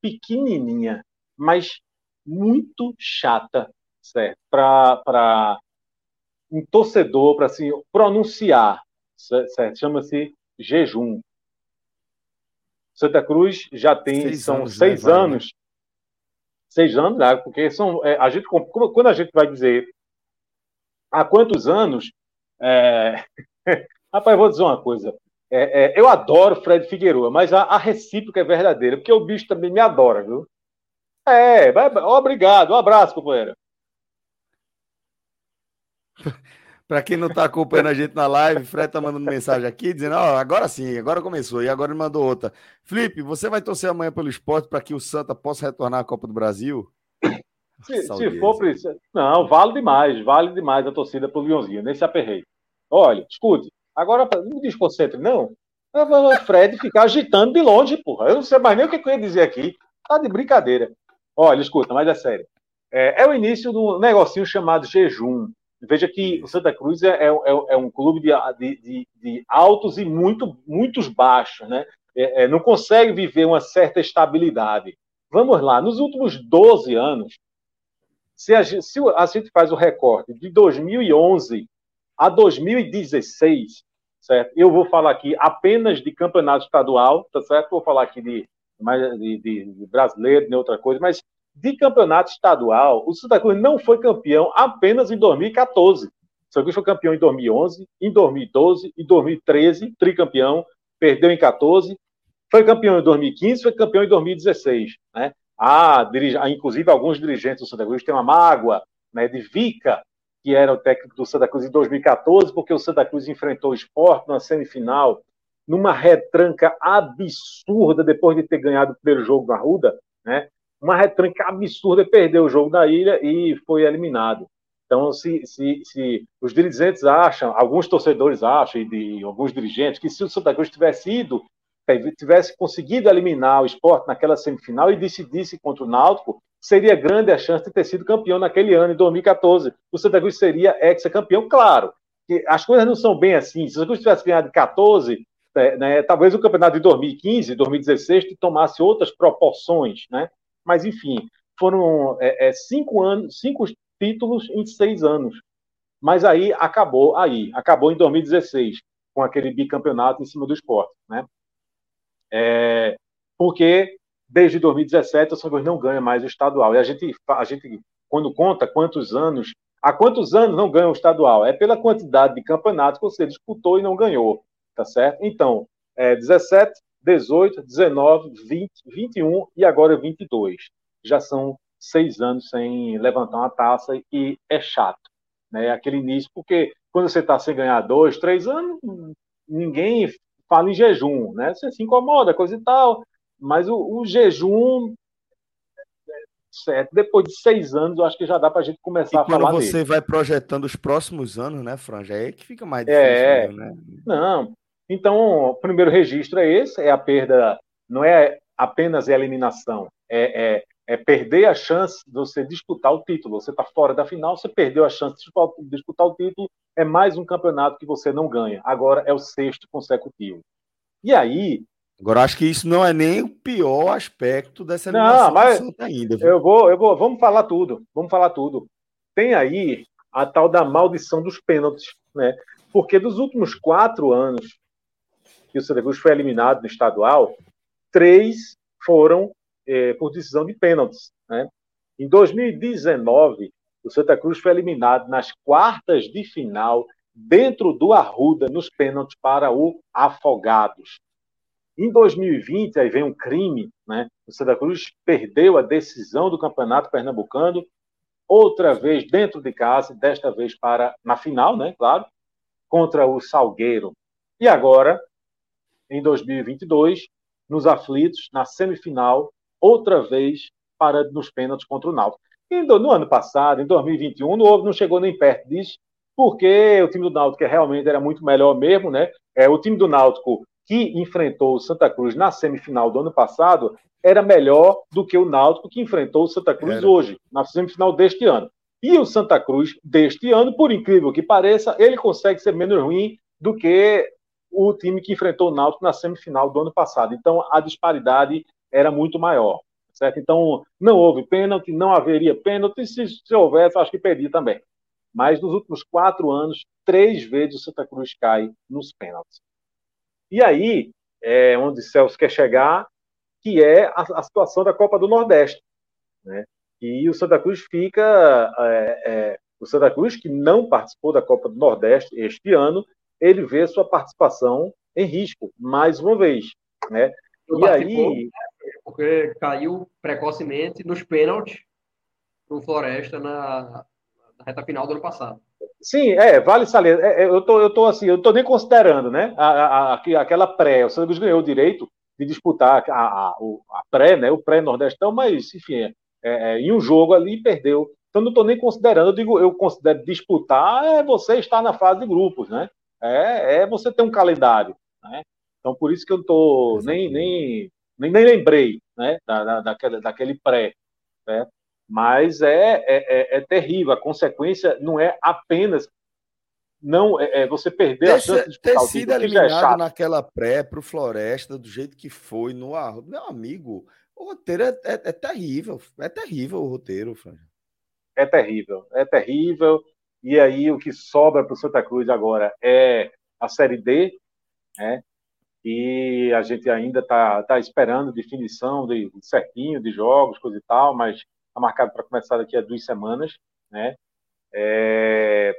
pequenininha mas muito chata, certo? Para um torcedor, para assim, pronunciar, certo? Chama-se jejum. Santa Cruz já tem, seis são anos, seis né, anos. Né? Seis anos, né? porque são, é, a gente, quando a gente vai dizer há quantos anos, é... rapaz, vou dizer uma coisa. É, é, eu adoro Fred Figueiredo, mas a, a recíproca é verdadeira, porque o bicho também me adora, viu? É, obrigado. Um abraço, companheiro. Para quem não está acompanhando a gente na live, Fred está mandando mensagem aqui dizendo: Ó, oh, agora sim, agora começou. E agora ele mandou outra. Felipe, você vai torcer amanhã pelo esporte para que o Santa possa retornar à Copa do Brasil? Se, se for preciso. Não, vale demais, vale demais a torcida pro Leãozinho, nesse aperreio. Olha, escute, agora não me desconcentre, não. O Fred ficar agitando de longe, porra. Eu não sei mais nem o que eu ia dizer aqui. Tá de brincadeira. Olha, escuta, mas é sério. É, é o início de um negocinho chamado jejum. Veja que o Santa Cruz é, é, é, é um clube de, de, de, altos e muito, muitos baixos, né? É, é, não consegue viver uma certa estabilidade. Vamos lá, nos últimos 12 anos, se a, gente, se a gente faz o recorte de 2011 a 2016, certo? Eu vou falar aqui apenas de campeonato estadual, tá certo? Vou falar aqui de, de, de, de brasileiro, nem outra coisa, mas de campeonato estadual, o Santa Cruz não foi campeão apenas em 2014. O Santa Cruz foi campeão em 2011, em 2012, em 2013, tricampeão, perdeu em 14, foi campeão em 2015, foi campeão em 2016. Né? Ah, inclusive alguns dirigentes do Santa Cruz têm uma mágoa né, de Vica, que era o técnico do Santa Cruz em 2014, porque o Santa Cruz enfrentou o esporte na semifinal, numa retranca absurda, depois de ter ganhado o primeiro jogo na Ruda, né? Uma retranca absurda, perdeu o jogo da ilha e foi eliminado. Então, se, se, se os dirigentes acham, alguns torcedores acham, e de, alguns dirigentes, que se o Santa Cruz tivesse ido, tivesse conseguido eliminar o esporte naquela semifinal e decidisse contra o Náutico, seria grande a chance de ter sido campeão naquele ano, em 2014. O Santa Cruz seria ex-campeão, claro. Que as coisas não são bem assim. Se o Santa Cruz tivesse ganhado 14, é, né, talvez o campeonato de 2015, 2016 tomasse outras proporções, né? Mas, enfim, foram é, é, cinco anos, cinco títulos em seis anos. Mas aí acabou, aí, acabou em 2016, com aquele bicampeonato em cima do esporte, né? É, porque desde 2017 o São Paulo não ganha mais o estadual. E a gente, a gente, quando conta quantos anos, há quantos anos não ganha o estadual? É pela quantidade de campeonatos que você disputou e não ganhou, tá certo? Então, é, 17, 18, 19, 20, 21 e agora 22. Já são seis anos sem levantar uma taça e é chato, né? Aquele início, porque quando você está sem ganhar dois, três anos, ninguém fala em jejum, né? Você se incomoda, coisa e tal, mas o, o jejum certo. Depois de seis anos, eu acho que já dá para a gente começar e a falar. Quando você dele. vai projetando os próximos anos, né, Franja? É aí que fica mais difícil, é, né? Não, então, o primeiro registro é esse, é a perda, não é apenas a eliminação, é, é, é perder a chance de você disputar o título. Você está fora da final, você perdeu a chance de disputar o título, é mais um campeonato que você não ganha. Agora é o sexto consecutivo. E aí. Agora acho que isso não é nem o pior aspecto dessa eliminação não, mas ainda. Viu? Eu vou, eu vou, vamos falar tudo, vamos falar tudo. Tem aí a tal da maldição dos pênaltis, né? Porque dos últimos quatro anos que o Santa Cruz foi eliminado no estadual, três foram é, por decisão de pênaltis. Né? Em 2019, o Santa Cruz foi eliminado nas quartas de final, dentro do Arruda, nos pênaltis para o Afogados. Em 2020, aí vem um crime, né? O Santa Cruz perdeu a decisão do Campeonato Pernambucano, outra vez dentro de casa, desta vez para na final, né? Claro, contra o Salgueiro. E agora em 2022, nos aflitos, na semifinal, outra vez para nos pênaltis contra o Náutico. E no ano passado, em 2021, não, não chegou nem perto disso, porque o time do Náutico realmente era muito melhor mesmo, né? É, o time do Náutico que enfrentou o Santa Cruz na semifinal do ano passado era melhor do que o Náutico que enfrentou o Santa Cruz era. hoje, na semifinal deste ano. E o Santa Cruz deste ano, por incrível que pareça, ele consegue ser menos ruim do que o time que enfrentou o Náutico na semifinal do ano passado. Então, a disparidade era muito maior. Certo? Então, não houve pênalti, não haveria pênalti. Se, se houvesse, acho que perdia também. Mas nos últimos quatro anos, três vezes o Santa Cruz cai nos pênaltis. E aí, é onde Celso quer chegar, que é a, a situação da Copa do Nordeste. Né? E o Santa Cruz fica. É, é, o Santa Cruz, que não participou da Copa do Nordeste este ano, ele vê sua participação em risco, mais uma vez. Né? E aí. Porque caiu precocemente nos pênaltis no Floresta na, na, reta final do ano passado. Sim, é, vale salientar. É, é, eu tô, eu tô assim, eu tô nem considerando, né? A, a, a aquela pré, o Santos ganhou o direito de disputar a, a, a pré, né? O pré-nordestão, mas enfim, é, em um jogo ali perdeu. Então não estou nem considerando, eu digo, eu considero disputar é você estar na fase de grupos, né? É, é você ter um calendário, né? Então por isso que eu estou nem, nem, nem, nem lembrei, né? Da, da, daquele, daquele pré, né? Mas é, é, é, é terrível. A consequência não é apenas não é, é você perder ter, a chance de ter sido é eliminado naquela pré para o Floresta do jeito que foi no Arroio. Meu amigo, o roteiro é, é, é, terrível. É terrível o roteiro, Franja. É terrível, é terrível. E aí o que sobra para o Santa Cruz agora é a Série D, né? E a gente ainda está tá esperando definição de, de certinho de jogos, coisa e tal, mas está marcado para começar daqui a duas semanas, né? É,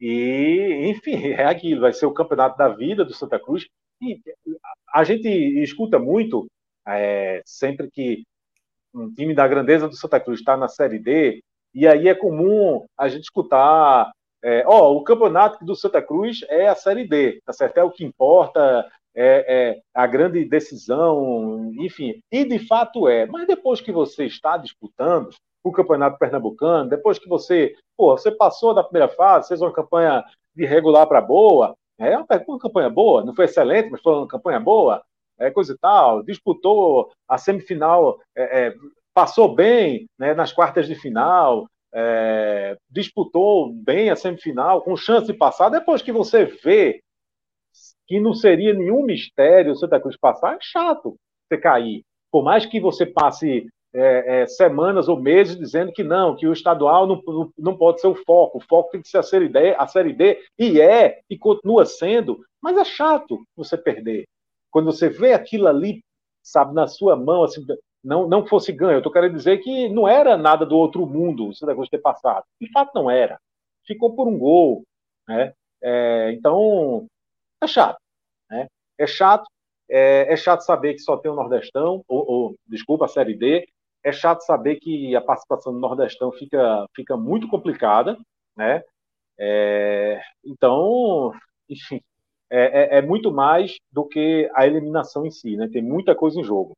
e, enfim, é aquilo, vai ser o campeonato da vida do Santa Cruz. E a gente escuta muito, é, sempre que um time da grandeza do Santa Cruz está na Série D, e aí é comum a gente escutar, é, ó, o campeonato do Santa Cruz é a Série D, tá certo? É o que importa, é, é, a grande decisão, enfim, e de fato é. Mas depois que você está disputando, o Campeonato Pernambucano, depois que você, pô, você passou da primeira fase, fez uma campanha de regular para boa, é uma, uma campanha boa, não foi excelente, mas foi uma campanha boa, é, coisa e tal, disputou a semifinal, é, é, passou bem né, nas quartas de final, é, disputou bem a semifinal, com chance de passar, depois que você vê que não seria nenhum mistério o Santa Cruz passar, é chato você cair. Por mais que você passe é, é, semanas ou meses dizendo que não, que o estadual não, não, não, pode ser o foco, o foco tem que ser a série, D, a série D, e é, e continua sendo, mas é chato você perder. Quando você vê aquilo ali, sabe, na sua mão, assim, não, não fosse ganho, eu estou querendo dizer que não era nada do outro mundo o Santa Cruz ter passado. De fato, não era. Ficou por um gol, né? É, então, é chato, né? É chato, é, é, chato saber que só tem o Nordestão, ou, ou, desculpa, a Série D, é chato saber que a participação do Nordestão fica, fica muito complicada, né? É, então, enfim, é, é, é, muito mais do que a eliminação em si, né? Tem muita coisa em jogo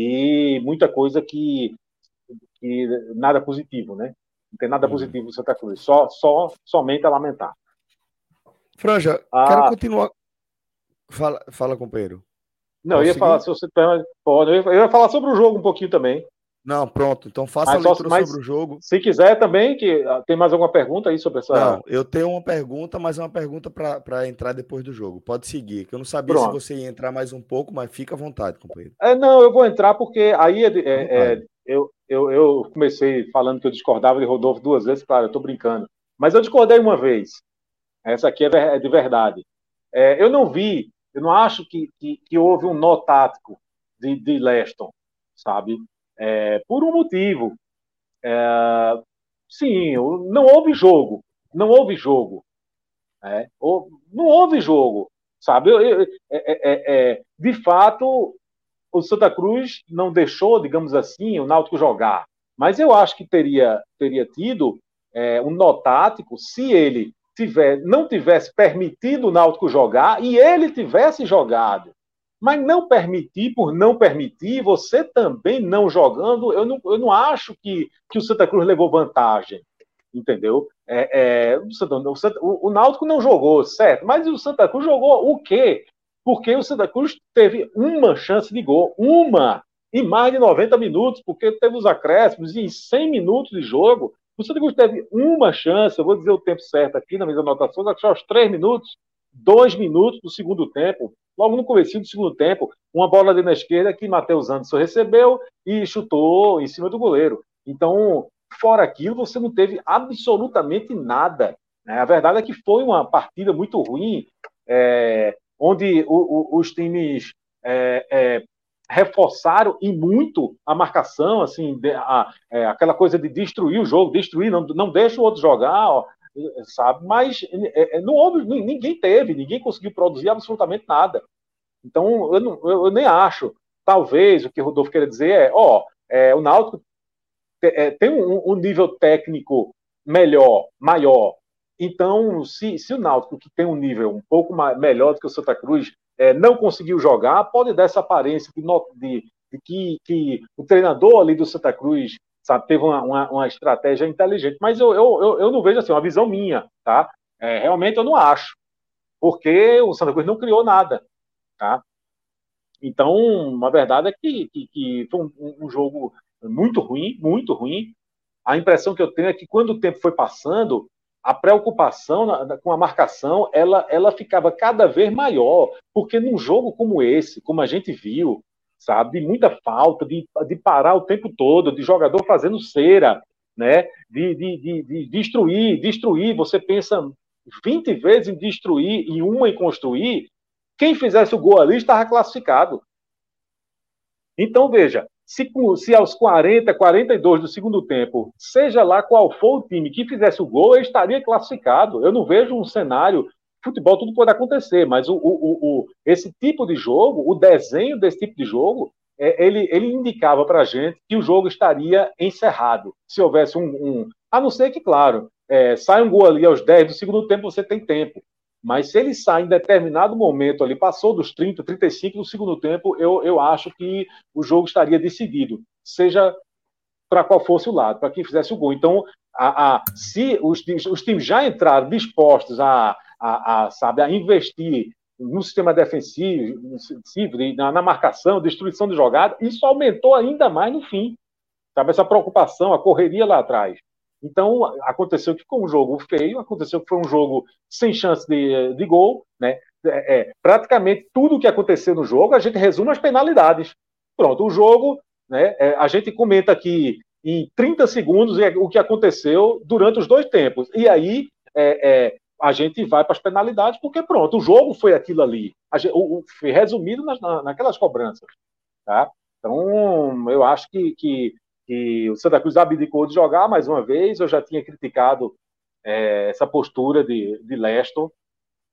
e muita coisa que, que nada positivo, né? Não tem nada uhum. positivo no Santa Cruz, só, só somente a lamentar. Franja, ah, quero continuar. Fala, fala companheiro. Não, eu ia falar, se você pode, eu ia falar sobre o jogo um pouquinho também. Não, pronto. Então faça mas a leitura só, sobre o jogo. Se quiser também, que ah, tem mais alguma pergunta aí sobre essa. Não, eu tenho uma pergunta, mas é uma pergunta para entrar depois do jogo. Pode seguir, que eu não sabia pronto. se você ia entrar mais um pouco, mas fica à vontade, companheiro. É, não, eu vou entrar porque aí é, é, é, eu, eu, eu comecei falando que eu discordava de Rodolfo duas vezes, claro, eu estou brincando. Mas eu discordei uma vez. Essa aqui é, é de verdade. É, eu não vi eu não acho que, que, que houve um nó tático de, de Leston, sabe? É, por um motivo. É, sim, não houve jogo. Não houve jogo. É, não houve jogo, sabe? Eu, eu, é, é, é, de fato, o Santa Cruz não deixou, digamos assim, o Náutico jogar. Mas eu acho que teria, teria tido um nó tático se ele tiver, não tivesse permitido o Náutico jogar e ele tivesse jogado. Mas não permitir por não permitir, você também não jogando, eu não, eu não acho que, que o Santa Cruz levou vantagem. Entendeu? É, é, o, Santa, o, o Náutico não jogou, certo? Mas o Santa Cruz jogou o quê? Porque o Santa Cruz teve uma chance de gol, uma, em mais de 90 minutos, porque teve os acréscimos, e em 100 minutos de jogo, o Santa Cruz teve uma chance, eu vou dizer o tempo certo aqui na minha anotação, acho que aos três minutos, dois minutos do segundo tempo, logo no começo do segundo tempo, uma bola ali na esquerda que Matheus Anderson recebeu e chutou em cima do goleiro. Então, fora aquilo, você não teve absolutamente nada. Né? A verdade é que foi uma partida muito ruim, é, onde o, o, os times é, é, reforçaram e muito a marcação, assim, de, a, é, aquela coisa de destruir o jogo, destruir, não, não deixa o outro jogar, ó, sabe? Mas é, é não houve, ninguém teve, ninguém conseguiu produzir absolutamente nada. Então, eu, não, eu, nem acho. Talvez o que o Rodolfo queira dizer é, ó, é, o Náutico é, tem um, um, nível técnico melhor, maior. Então, se, se o Náutico, que tem um nível um pouco mais, melhor do que o Santa Cruz, é, não conseguiu jogar, pode dar essa aparência de, de, de que, que, o treinador ali do Santa Cruz sabe, teve uma, uma, uma estratégia inteligente. Mas eu, eu, eu, não vejo assim, uma visão minha, tá? É, realmente eu não acho, porque o Santa Cruz não criou nada, tá? Então, a verdade é que, que, que foi um, um, jogo muito ruim, muito ruim. A impressão que eu tenho é que quando o tempo foi passando, a preocupação com a marcação ela, ela ficava cada vez maior, porque num jogo como esse, como a gente viu, sabe, de muita falta, de, de parar o tempo todo, de jogador fazendo cera, né, de, de, de, de destruir, destruir, você pensa 20 vezes em destruir e uma em construir, quem fizesse o gol ali estava classificado. Então, veja, se, se aos 40, 42 do segundo tempo, seja lá qual for o time que fizesse o gol, estaria classificado. Eu não vejo um cenário. Futebol tudo pode acontecer, mas o, o, o esse tipo de jogo, o desenho desse tipo de jogo, é, ele, ele indicava para a gente que o jogo estaria encerrado. Se houvesse um. um a não ser que, claro, é, sai um gol ali aos 10 do segundo tempo, você tem tempo. Mas se ele sai em determinado momento ali, passou dos 30, 35 do segundo tempo, eu, eu acho que o jogo estaria decidido, seja para qual fosse o lado, para quem fizesse o gol. Então, a, a, se os, os, times já entraram dispostos a, a, sabe, a investir no sistema defensivo, na, na marcação, destruição de jogada, isso aumentou ainda mais no fim. Sabe, essa preocupação, a correria lá atrás. Então, aconteceu que foi um jogo feio, aconteceu que foi um jogo sem chance de, de gol, né? É, é, praticamente tudo o que aconteceu no jogo, a gente resume as penalidades. Pronto, o jogo, né, é, a gente comenta aqui em 30 segundos o que aconteceu durante os dois tempos. E aí é, é a gente vai para as penalidades, porque pronto, o jogo foi aquilo ali. Gente, o, o, foi resumido nas, naquelas cobranças. Tá? Então, eu acho que, que que o Santa Cruz abdicou de jogar mais uma vez. Eu já tinha criticado é, essa postura de, de Leston.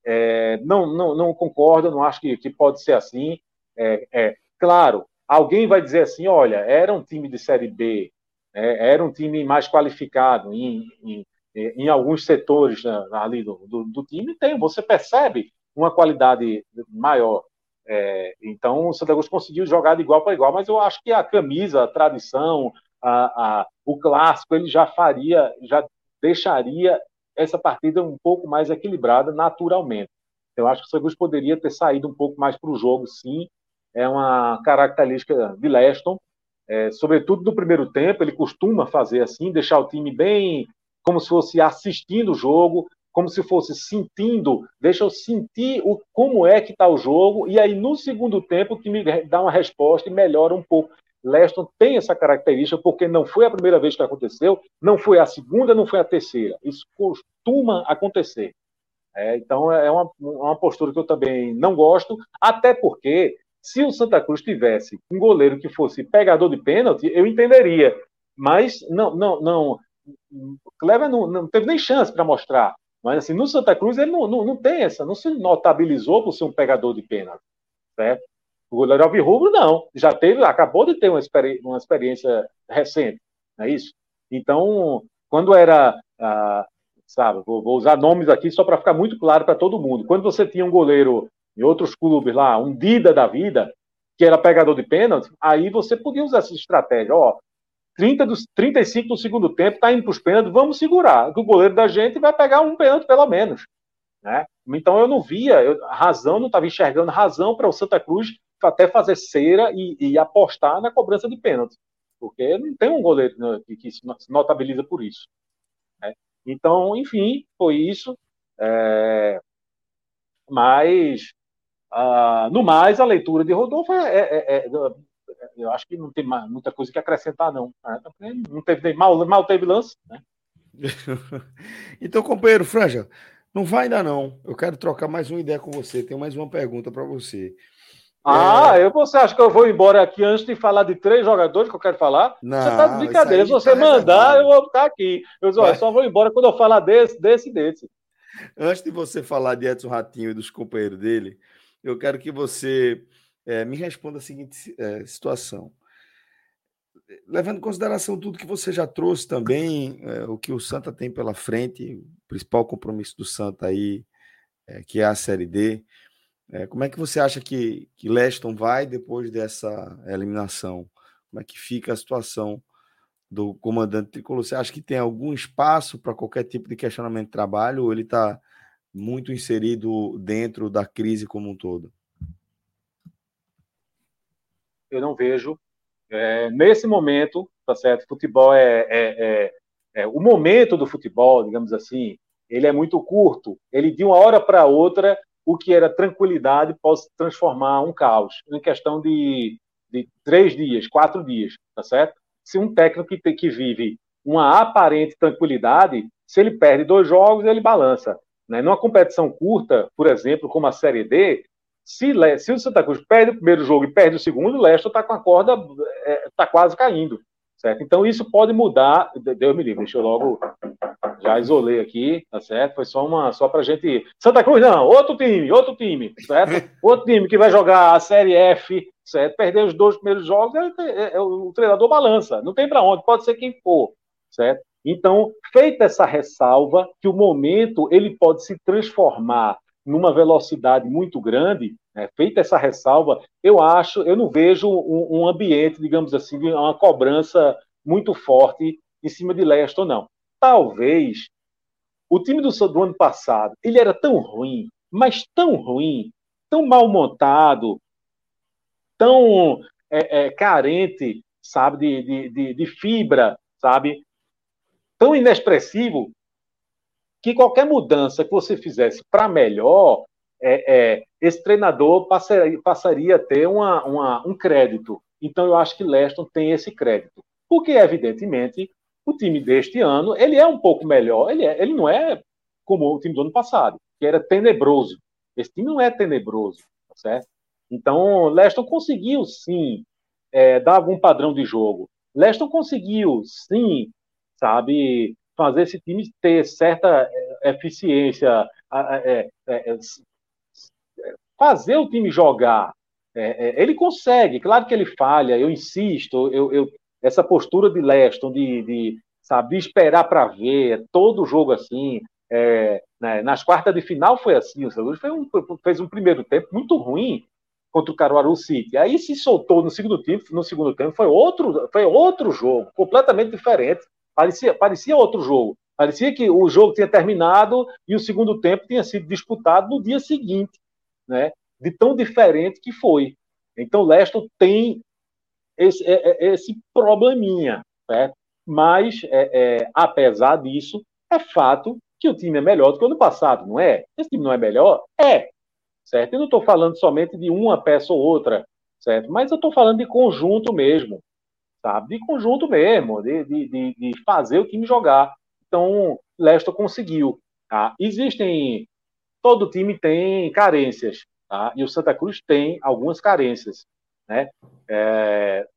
É, não, não, não concordo, não acho que, que pode ser assim. É, é claro, alguém vai dizer assim: olha, era um time de Série B, né, era um time mais qualificado em, em, em alguns setores né, ali do, do, do, time. Tem, você percebe uma qualidade maior. É, então, o Santa Cruz conseguiu jogar de igual para igual, mas eu acho que a camisa, a tradição, a, a, o clássico ele já faria, já deixaria essa partida um pouco mais equilibrada naturalmente. Eu acho que o Santos poderia ter saído um pouco mais para o jogo, sim. É uma característica de Leston, é, sobretudo no primeiro tempo, ele costuma fazer assim, deixar o time bem como se fosse assistindo o jogo, como se fosse sentindo, deixa eu sentir o, como é que está o jogo, e aí no segundo tempo o time dá uma resposta e melhora um pouco. Leston tem essa característica porque não foi a primeira vez que aconteceu, não foi a segunda, não foi a terceira. Isso costuma acontecer. É, então é uma, uma postura que eu também não gosto, até porque se o Santa Cruz tivesse um goleiro que fosse pegador de pênalti, eu entenderia. Mas não, não, não. Clever não, não teve nem chance para mostrar. Mas assim, no Santa Cruz ele não, não, não tem essa, não se notabilizou por ser um pegador de pênalti. Certo? O goleiro Alvirrubro, não. Já teve, acabou de ter uma, experi uma experiência recente, não é isso? Então, quando era, ah, sabe, vou, vou, usar nomes aqui só para ficar muito claro para todo mundo. Quando você tinha um goleiro em outros clubes lá, um Dida da vida, que era pegador de pênalti, aí você podia usar essa estratégia. Ó, 30 dos 35 do segundo tempo, tá indo para os pênaltis, vamos segurar. O goleiro da gente vai pegar um pênalti pelo menos. Né? Então eu não via, eu, razão, não estava enxergando razão para o Santa Cruz até fazer cera e, e, apostar na cobrança de pênalti, porque não tem um goleiro né, que, que, se notabiliza por isso. Né? Então, enfim, foi isso. É... Mas, ah, no mais, a leitura de Rodolfo é, é, é eu acho que não tem muita coisa que acrescentar, não. Né? Não teve mal, mal teve lance, né? então, companheiro Franja, não vai ainda não. Eu quero trocar mais uma ideia com você. Tenho mais uma pergunta para você. Ah, é... eu, você acha que eu vou embora aqui antes de falar de três jogadores que eu quero falar? Não, você tá de brincadeira. Se você tá mandar, eu vou ficar aqui. Eu, eu só vou embora quando eu falar desse, desse e desse. Antes de você falar de Edson Ratinho e dos companheiros dele, eu quero que você é, me responda a seguinte é, situação. Levando em consideração tudo que você já trouxe também, é, o que o Santa tem pela frente, o principal compromisso do Santa aí, que é a Série D, como é que você acha que, que Leston vai depois dessa eliminação? Como é que fica a situação do comandante tricolor, você acha que tem algum espaço para qualquer tipo de questionamento de trabalho ou ele está muito inserido dentro da crise como um todo? Eu não vejo. É, nesse momento, tá certo? Futebol é, é, é, é, o momento do futebol, digamos assim, ele é muito curto. Ele de uma hora para outra, o que era tranquilidade pode se transformar um caos em questão de, de três dias, quatro dias, tá certo? Se um técnico que, que vive uma aparente tranquilidade, se ele perde dois jogos, ele balança. Né? Numa competição curta, por exemplo, como a Série D, se, se o Santa Cruz perde o primeiro jogo e perde o segundo, o Leicester está com a corda, está é, tá quase caindo. Certo? Então isso pode mudar. Deus me livre, deixa eu logo. Já isolei aqui, tá certo? Foi só uma, só pra gente. Santa Cruz, não, outro time, outro time, certo? outro time que vai jogar a Série F, certo? Perder os dois primeiros jogos, é, é, é o treinador balança, não tem para onde, pode ser quem for, certo? Então, feita essa ressalva, que o momento ele pode se transformar numa velocidade muito grande, né, feita essa ressalva, eu acho, eu não vejo um, um, ambiente, digamos assim, uma cobrança muito forte em cima de Leston, não. Talvez o time do, do ano passado, ele era tão ruim, mas tão ruim, tão mal montado, tão é, é, carente, sabe, de, de, de, de fibra, sabe, tão inexpressivo que qualquer mudança que você fizesse para melhor, é, é, esse treinador passaria, passaria a ter uma, uma, um crédito. Então, eu acho que Leston tem esse crédito. Porque, evidentemente, o time deste ano ele é um pouco melhor. Ele, é, ele não é como o time do ano passado, que era tenebroso. Esse time não é tenebroso, tá certo? Então, Leston conseguiu, sim, é, dar algum padrão de jogo. Leston conseguiu, sim, sabe, fazer esse time ter certa é, eficiência, é, é, fazer o time jogar. ele consegue, claro que ele falha, eu insisto, eu, eu essa postura de Leston de, de sabe, esperar para ver, todo jogo assim, é, né, nas quartas de final foi assim, o Santos um, fez um primeiro tempo muito ruim contra o Caruaru City. Aí se soltou no segundo tempo, no segundo tempo foi outro, foi outro jogo, completamente diferente. Parecia, parecia outro jogo. Parecia que o jogo tinha terminado e o segundo tempo tinha sido disputado no dia seguinte, né? De tão diferente que foi. Então, o Leston tem esse, é, é, esse probleminha, né? mas, é, é, apesar disso, é fato que o time é melhor do que o ano passado, não é? Esse time não é melhor? É, certo? Eu não estou falando somente de uma peça ou outra, certo? Mas eu estou falando de conjunto mesmo, sabe? De conjunto mesmo, de, de, de, de fazer o time jogar. Então, Leicester conseguiu. Tá? Existem. Todo time tem carências, tá? e o Santa Cruz tem algumas carências. Né? É,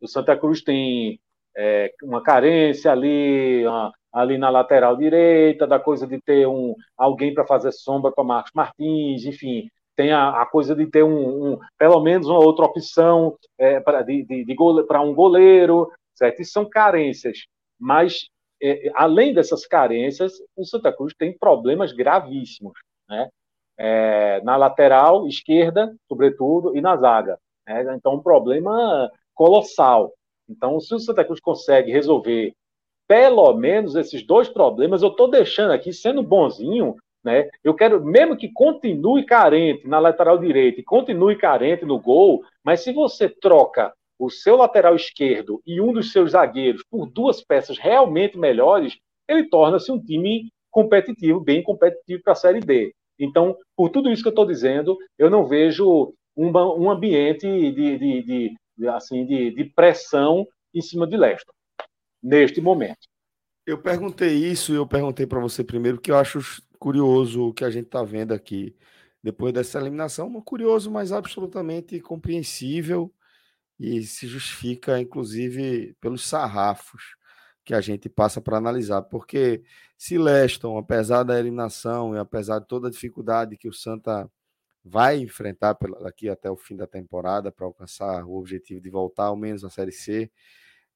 o Santa Cruz tem é, uma carência ali, uma, ali na lateral direita, da coisa de ter um, alguém para fazer sombra para Marcos Martins, enfim, tem a, a coisa de ter um, um, pelo menos uma outra opção é, para de, de, de um goleiro, certo? Isso são carências. Mas, é, além dessas carências, o Santa Cruz tem problemas gravíssimos, né? É, na lateral esquerda, sobretudo, e na zaga. Né? Então, um problema colossal. Então, se o Santa Cruz consegue resolver pelo menos esses dois problemas, eu estou deixando aqui, sendo bonzinho, né? Eu quero, mesmo que continue carente na lateral direita e continue carente no gol, mas se você troca o seu lateral esquerdo e um dos seus zagueiros por duas peças realmente melhores, ele torna-se um time competitivo, bem competitivo para a Série D. Então, por tudo isso que eu estou dizendo, eu não vejo um, um ambiente de, de, de, de assim, de pressão em cima de Leicester, neste momento. Eu perguntei isso e eu perguntei para você primeiro, que eu acho curioso o que a gente está vendo aqui. Depois dessa eliminação, curioso, mas absolutamente compreensível e se justifica, inclusive, pelos sarrafos que a gente passa para analisar, porque se Leston, apesar da eliminação e apesar de toda a dificuldade que o Santa vai enfrentar daqui até o fim da temporada para alcançar o objetivo de voltar ao menos à Série C,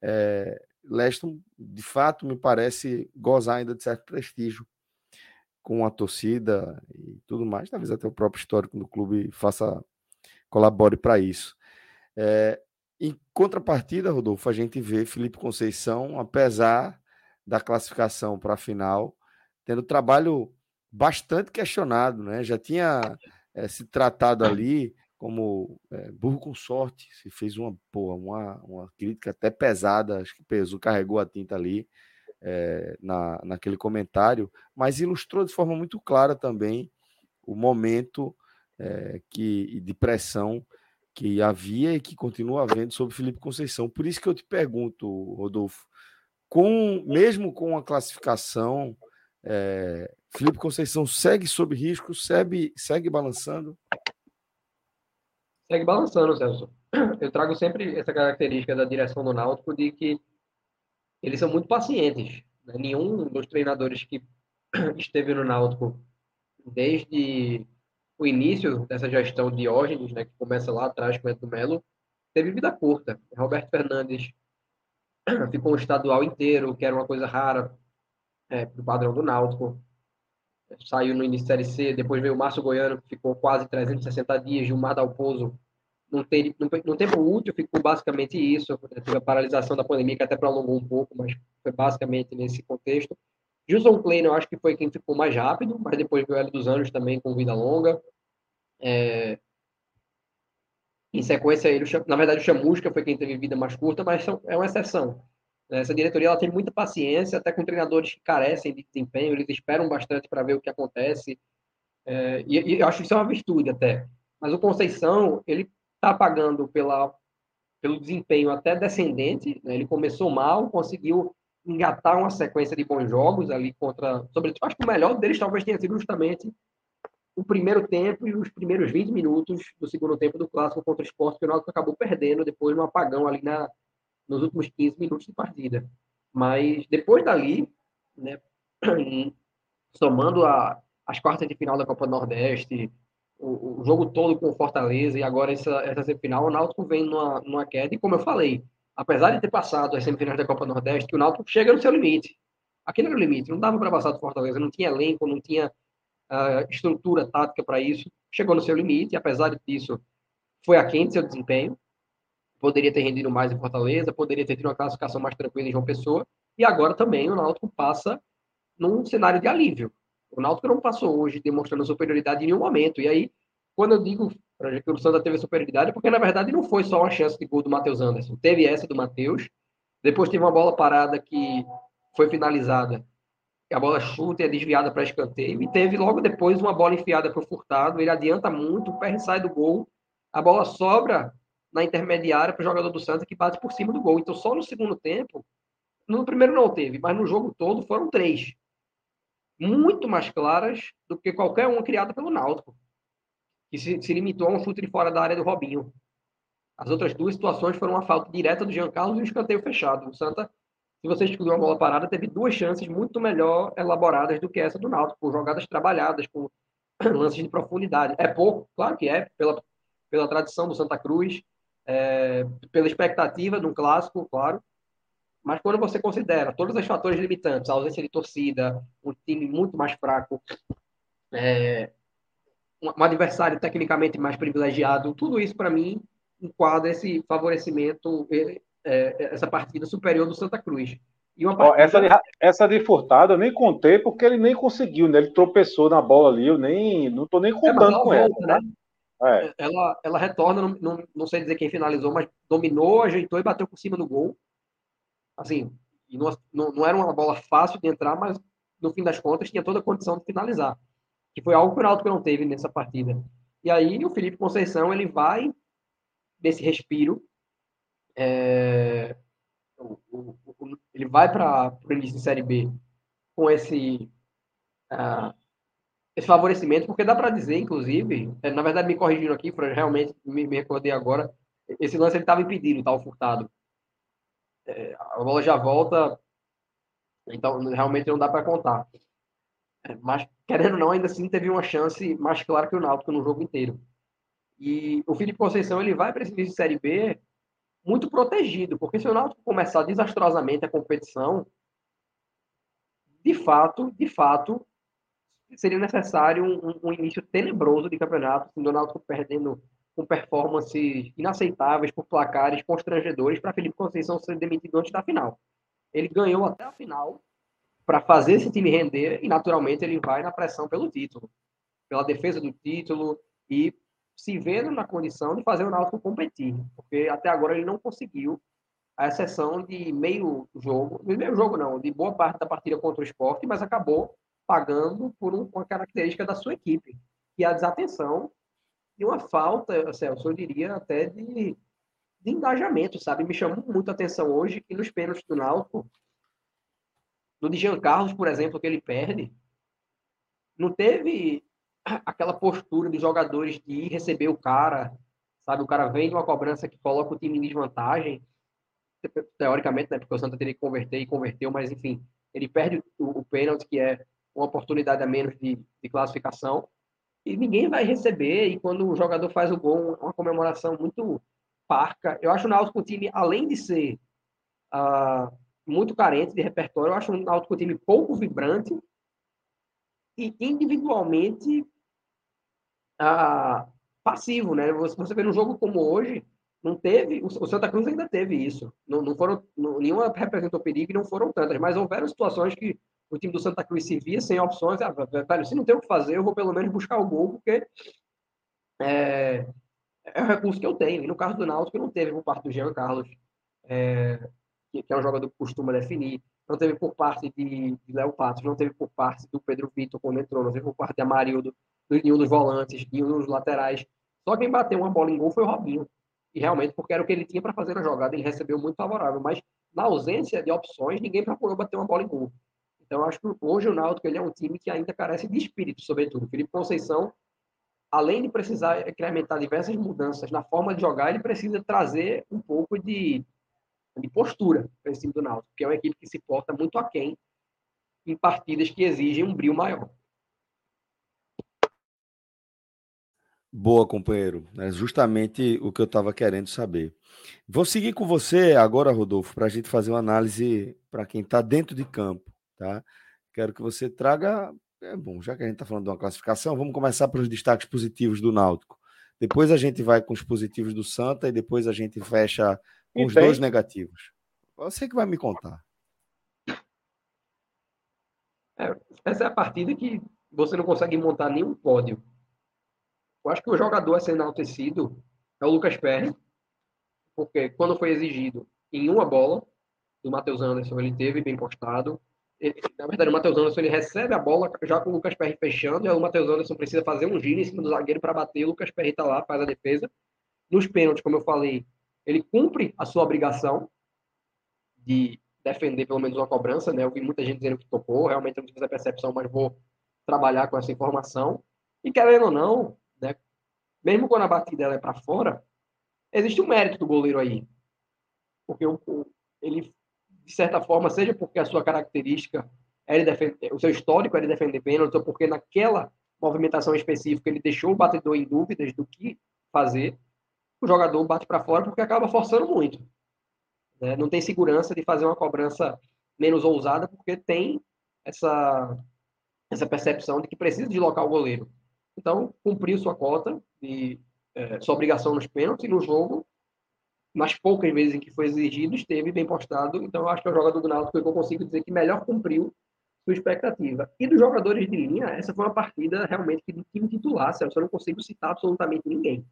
é, Leston, de fato, me parece gozar ainda de certo prestígio com a torcida e tudo mais, talvez até o próprio histórico do clube faça colabore para isso. É, Em contrapartida, Rodolfo, a gente vê Felipe Conceição, apesar da classificação para a final, tendo trabalho bastante questionado, né? Já tinha é, se tratado ali como é, burro com sorte, se fez uma, porra, uma, uma crítica até pesada, acho que pesou, carregou a tinta ali é, na, naquele comentário, mas ilustrou de forma muito clara também o momento que, de pressão que havia e que continua havendo sobre Felipe Conceição. Por isso que eu te pergunto, Rodolfo, com mesmo com a classificação, é, Felipe Conceição segue sob risco, segue, segue balançando? Segue balançando, Celso. Eu trago sempre essa característica da direção do Náutico de que eles são muito pacientes. Né? Nenhum dos treinadores que esteve no Náutico desde o início dessa gestão de Diógenes, né, que começa lá atrás com o Edu Melo, teve vida curta. Roberto Fernandes ficou um estadual inteiro, que era uma coisa rara é, para o padrão do Náutico. Saiu no início da Série C, depois veio o Márcio Goiano, que ficou quase 360 dias, Gilmar Dalpozo, no, ter, no, no tempo útil ficou basicamente isso, teve a paralisação da pandemia, que até prolongou um pouco, mas foi basicamente nesse contexto. Gilson Klein, eu acho que foi quem ficou mais rápido, mas depois veio o Hélio dos Anjos também com vida longa. É... Em sequência, ele, na verdade, o Chamusca foi quem teve vida mais curta, mas é uma exceção. Essa diretoria ela tem muita paciência, até com treinadores que carecem de desempenho, eles esperam bastante para ver o que acontece. É... E, e, eu acho que isso é uma virtude até. Mas o Conceição, ele está pagando pela, pelo desempenho até descendente. Né? Ele começou mal, conseguiu engatar uma sequência de bons jogos ali contra. Sobretudo, acho que o melhor deles talvez tenha sido justamente o primeiro tempo e os primeiros 20 minutos do segundo tempo do clássico contra o Sport, que o Náutico acabou perdendo depois no apagão ali na, nos últimos 15 minutos de partida. Mas depois dali, né, somando a, as quartas de final da Copa Nordeste, o, o, jogo todo com o Fortaleza e agora essa, essa semifinal, o Náutico vem numa, numa queda. E como eu falei, apesar de ter passado as semifinais da Copa Nordeste, que o Náutico chega no seu limite. Aquele era o limite, não dava para passar do Fortaleza, não tinha elenco, não tinha uh, estrutura tática para isso. Chegou no seu limite, e apesar disso, foi aquém de seu desempenho. Poderia ter rendido mais em Fortaleza, poderia ter tido uma classificação mais tranquila em João Pessoa, e agora também o Náutico passa num cenário de alívio. O Náutico não passou hoje demonstrando superioridade em nenhum momento, e aí quando eu digo que o Santa teve superioridade, porque na verdade não foi só uma chance de gol do Matheus Anderson. Teve essa do Matheus, depois teve uma bola parada que foi finalizada. A bola chuta e é desviada para escanteio. E teve logo depois uma bola enfiada para o Furtado. Ele adianta muito, o pé sai do gol. A bola sobra na intermediária para o jogador do Santa que bate por cima do gol. Então, só no segundo tempo, no primeiro não teve, mas no jogo todo foram três. Muito mais claras do que qualquer uma criada pelo Náutico que se, se, limitou a um chute de fora da área do Robinho. As outras duas situações foram uma falta direta do Jean Carlos e um escanteio fechado. O Santa, se você excluir uma bola parada, teve duas chances muito melhor elaboradas do que essa do Náutico, com jogadas trabalhadas, com lances de profundidade. É pouco, claro que é, pela, pela tradição do Santa Cruz, é, pela expectativa de um clássico, claro, mas quando você considera todos os fatores limitantes, a ausência de torcida, um time muito mais fraco, é, um adversário tecnicamente mais privilegiado, tudo isso para mim enquadra esse favorecimento, é, essa partida superior do Santa Cruz. Partida... essa, de, essa de Furtado eu nem contei porque ele nem conseguiu, né? Ele tropeçou na bola ali, eu nem não tô nem é, contando é, com ela. Volta, né? É. Ela, ela retorna, não, não, não, sei dizer quem finalizou, mas dominou, ajeitou e bateu por cima do gol. Assim, não, não, não era uma bola fácil de entrar, mas no fim das contas tinha toda a condição de finalizar que foi algo que o Náutico não teve nessa partida. E aí o Felipe Conceição ele vai desse respiro, é, o, o, o, ele vai para o início de Série B com esse uh, esse favorecimento, porque dá para dizer, inclusive, é, na verdade me corrigindo aqui, realmente me, me recordei agora, esse lance ele estava impedido, tá, furtado. A bola já volta, então realmente não dá para contar. É, mas, querendo ou não, ainda assim teve uma chance mais clara que o Náutico no jogo inteiro. E o Felipe Conceição ele vai para esse início de Série B muito protegido, porque se o Náutico começar desastrosamente a competição, de fato, de fato, seria necessário um, um início tenebroso de campeonato, assim, o Náutico perdendo com performances inaceitáveis por placares constrangedores para Felipe Conceição ser demitido antes da final. Ele ganhou até a final para fazer esse time render e, naturalmente, ele vai na pressão pelo título, pela defesa do título e se vendo na condição de fazer o Náutico competir, porque até agora ele não conseguiu, a exceção de meio jogo, meio jogo não, de boa parte da partida contra o esporte, mas acabou pagando por um, uma característica da sua equipe, que é a desatenção uma falta, Celso, eu diria até de, de engajamento, sabe? Me chamou muito a atenção hoje que nos pênaltis do Náutico, no de Jean Carlos, por exemplo, que ele perde, não teve aquela postura dos jogadores de ir receber o cara, sabe? O cara vem de uma cobrança que coloca o time em desvantagem, teoricamente, né? Porque o Santa teria que converter e converteu, mas enfim, ele perde o, o pênalti, que é uma oportunidade a menos de, de classificação, e ninguém vai receber. E quando o jogador faz o gol, uma comemoração muito parca. Eu acho o Náutico um time, além de ser uh, muito carente de repertório, eu acho o Náutico um time pouco vibrante e individualmente uh, passivo, né? Você, vê num jogo como hoje, não teve, o Santa Cruz ainda teve isso. Não, não foram, não, nenhuma representou perigo e não foram tantas, mas houveram situações que o time do Santa Cruz se via sem opções, ah, velho, se não tem o que fazer, eu vou pelo menos buscar o gol, porque é, é o recurso que eu tenho. E no caso do Náutico, não teve por parte do Jean Carlos, é, que, que, é um jogador que costuma definir, não teve por parte de, de Léo Patos, não teve por parte do Pedro Vitor quando entrou, não teve por parte de Amarildo, do nenhum dos volantes, nenhum dos laterais. Só quem bateu uma bola em gol foi o Robinho. E realmente, porque era o que ele tinha para fazer na jogada, ele recebeu muito favorável. Mas na ausência de opções, ninguém procurou bater uma bola em gol. Então, acho que hoje o Náutico ele é um time que ainda carece de espírito, sobretudo. O Felipe Conceição, além de precisar incrementar diversas mudanças na forma de jogar, ele precisa trazer um pouco de, de postura para esse time do Náutico, que é uma equipe que se porta muito aquém em partidas que exigem um brilho maior. Boa, companheiro. É justamente o que eu estava querendo saber. Vou seguir com você agora, Rodolfo, para a gente fazer uma análise para quem está dentro de campo tá? Quero que você traga. É bom, já que a gente está falando de uma classificação, vamos começar pelos destaques positivos do Náutico. Depois a gente vai com os positivos do Santa e depois a gente fecha com e os dois negativos. Você que vai me contar. É, essa é a partida que você não consegue montar nenhum pódio. Eu acho que o jogador a ser enaltecido é o Lucas Perry, porque quando foi exigido em uma bola do Matheus Anderson, ele teve bem postado na verdade, o Matheus Anderson ele recebe a bola já com o Lucas Perry fechando, e o Matheus Anderson precisa fazer um giro em cima do zagueiro para bater, o Lucas Perry está lá, faz a defesa. Nos pênaltis, como eu falei, ele cumpre a sua obrigação de defender pelo menos uma cobrança, né? Eu vi muita gente dizendo que tocou, realmente eu não tive a percepção, mas vou trabalhar com essa informação. E querendo ou não, né? Mesmo quando a batida é para fora, existe um mérito do goleiro aí. Porque o, ele de certa forma, seja porque a sua característica é defender, o seu histórico é de defender pênalti, ou porque naquela movimentação específica ele deixou o batedor em dúvidas do que fazer, o jogador bate para fora porque acaba forçando muito. Né? Não tem segurança de fazer uma cobrança menos ousada porque tem essa, essa percepção de que precisa deslocar o goleiro. Então, cumpriu sua cota, de, é, sua obrigação nos pênaltis, e no jogo nas poucas vezes em que foi exigido, esteve bem postado. Então, eu acho que é o jogador do Náutico que eu consigo dizer que melhor cumpriu sua expectativa. E dos jogadores de linha, essa foi uma partida realmente que do time titular, Celso, eu não consigo citar absolutamente ninguém.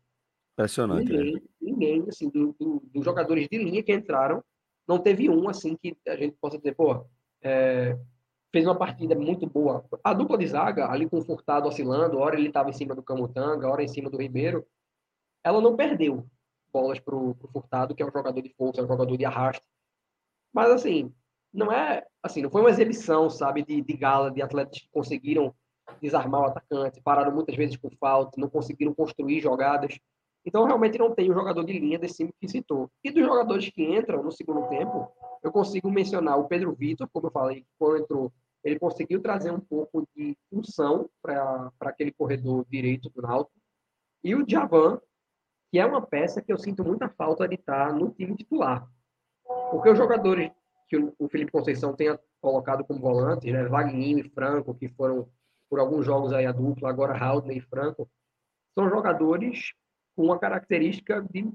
Impressionante. Ninguém, né? ninguém assim, dos do, do jogadores de linha que entraram, não teve um, assim, que a gente possa dizer, pô, é, fez uma partida muito boa. A dupla de zaga, ali com o Furtado oscilando, hora ele estava em cima do Camutanga, hora em cima do Ribeiro, ela não perdeu bolas para o Furtado, que é um jogador de força, é um jogador de arraste. Mas, assim, não é, assim, não foi uma exibição, sabe, de, de gala, de atletas que conseguiram desarmar o atacante, pararam muitas vezes por falta, não conseguiram construir jogadas. Então, realmente não tem o jogador de linha desse time que citou. E dos jogadores que entram no segundo tempo, eu consigo mencionar o Pedro Vitor, como eu falei, quando entrou, ele conseguiu trazer um pouco de função para aquele corredor direito do Náutico. E o Javan, que é uma peça que eu sinto muita falta de estar no time titular. Porque os jogadores que o Felipe Conceição tenha colocado como volantes, né, Wagninho e Franco, que foram por alguns jogos aí a dupla, agora Haldner e Franco, são jogadores com a característica de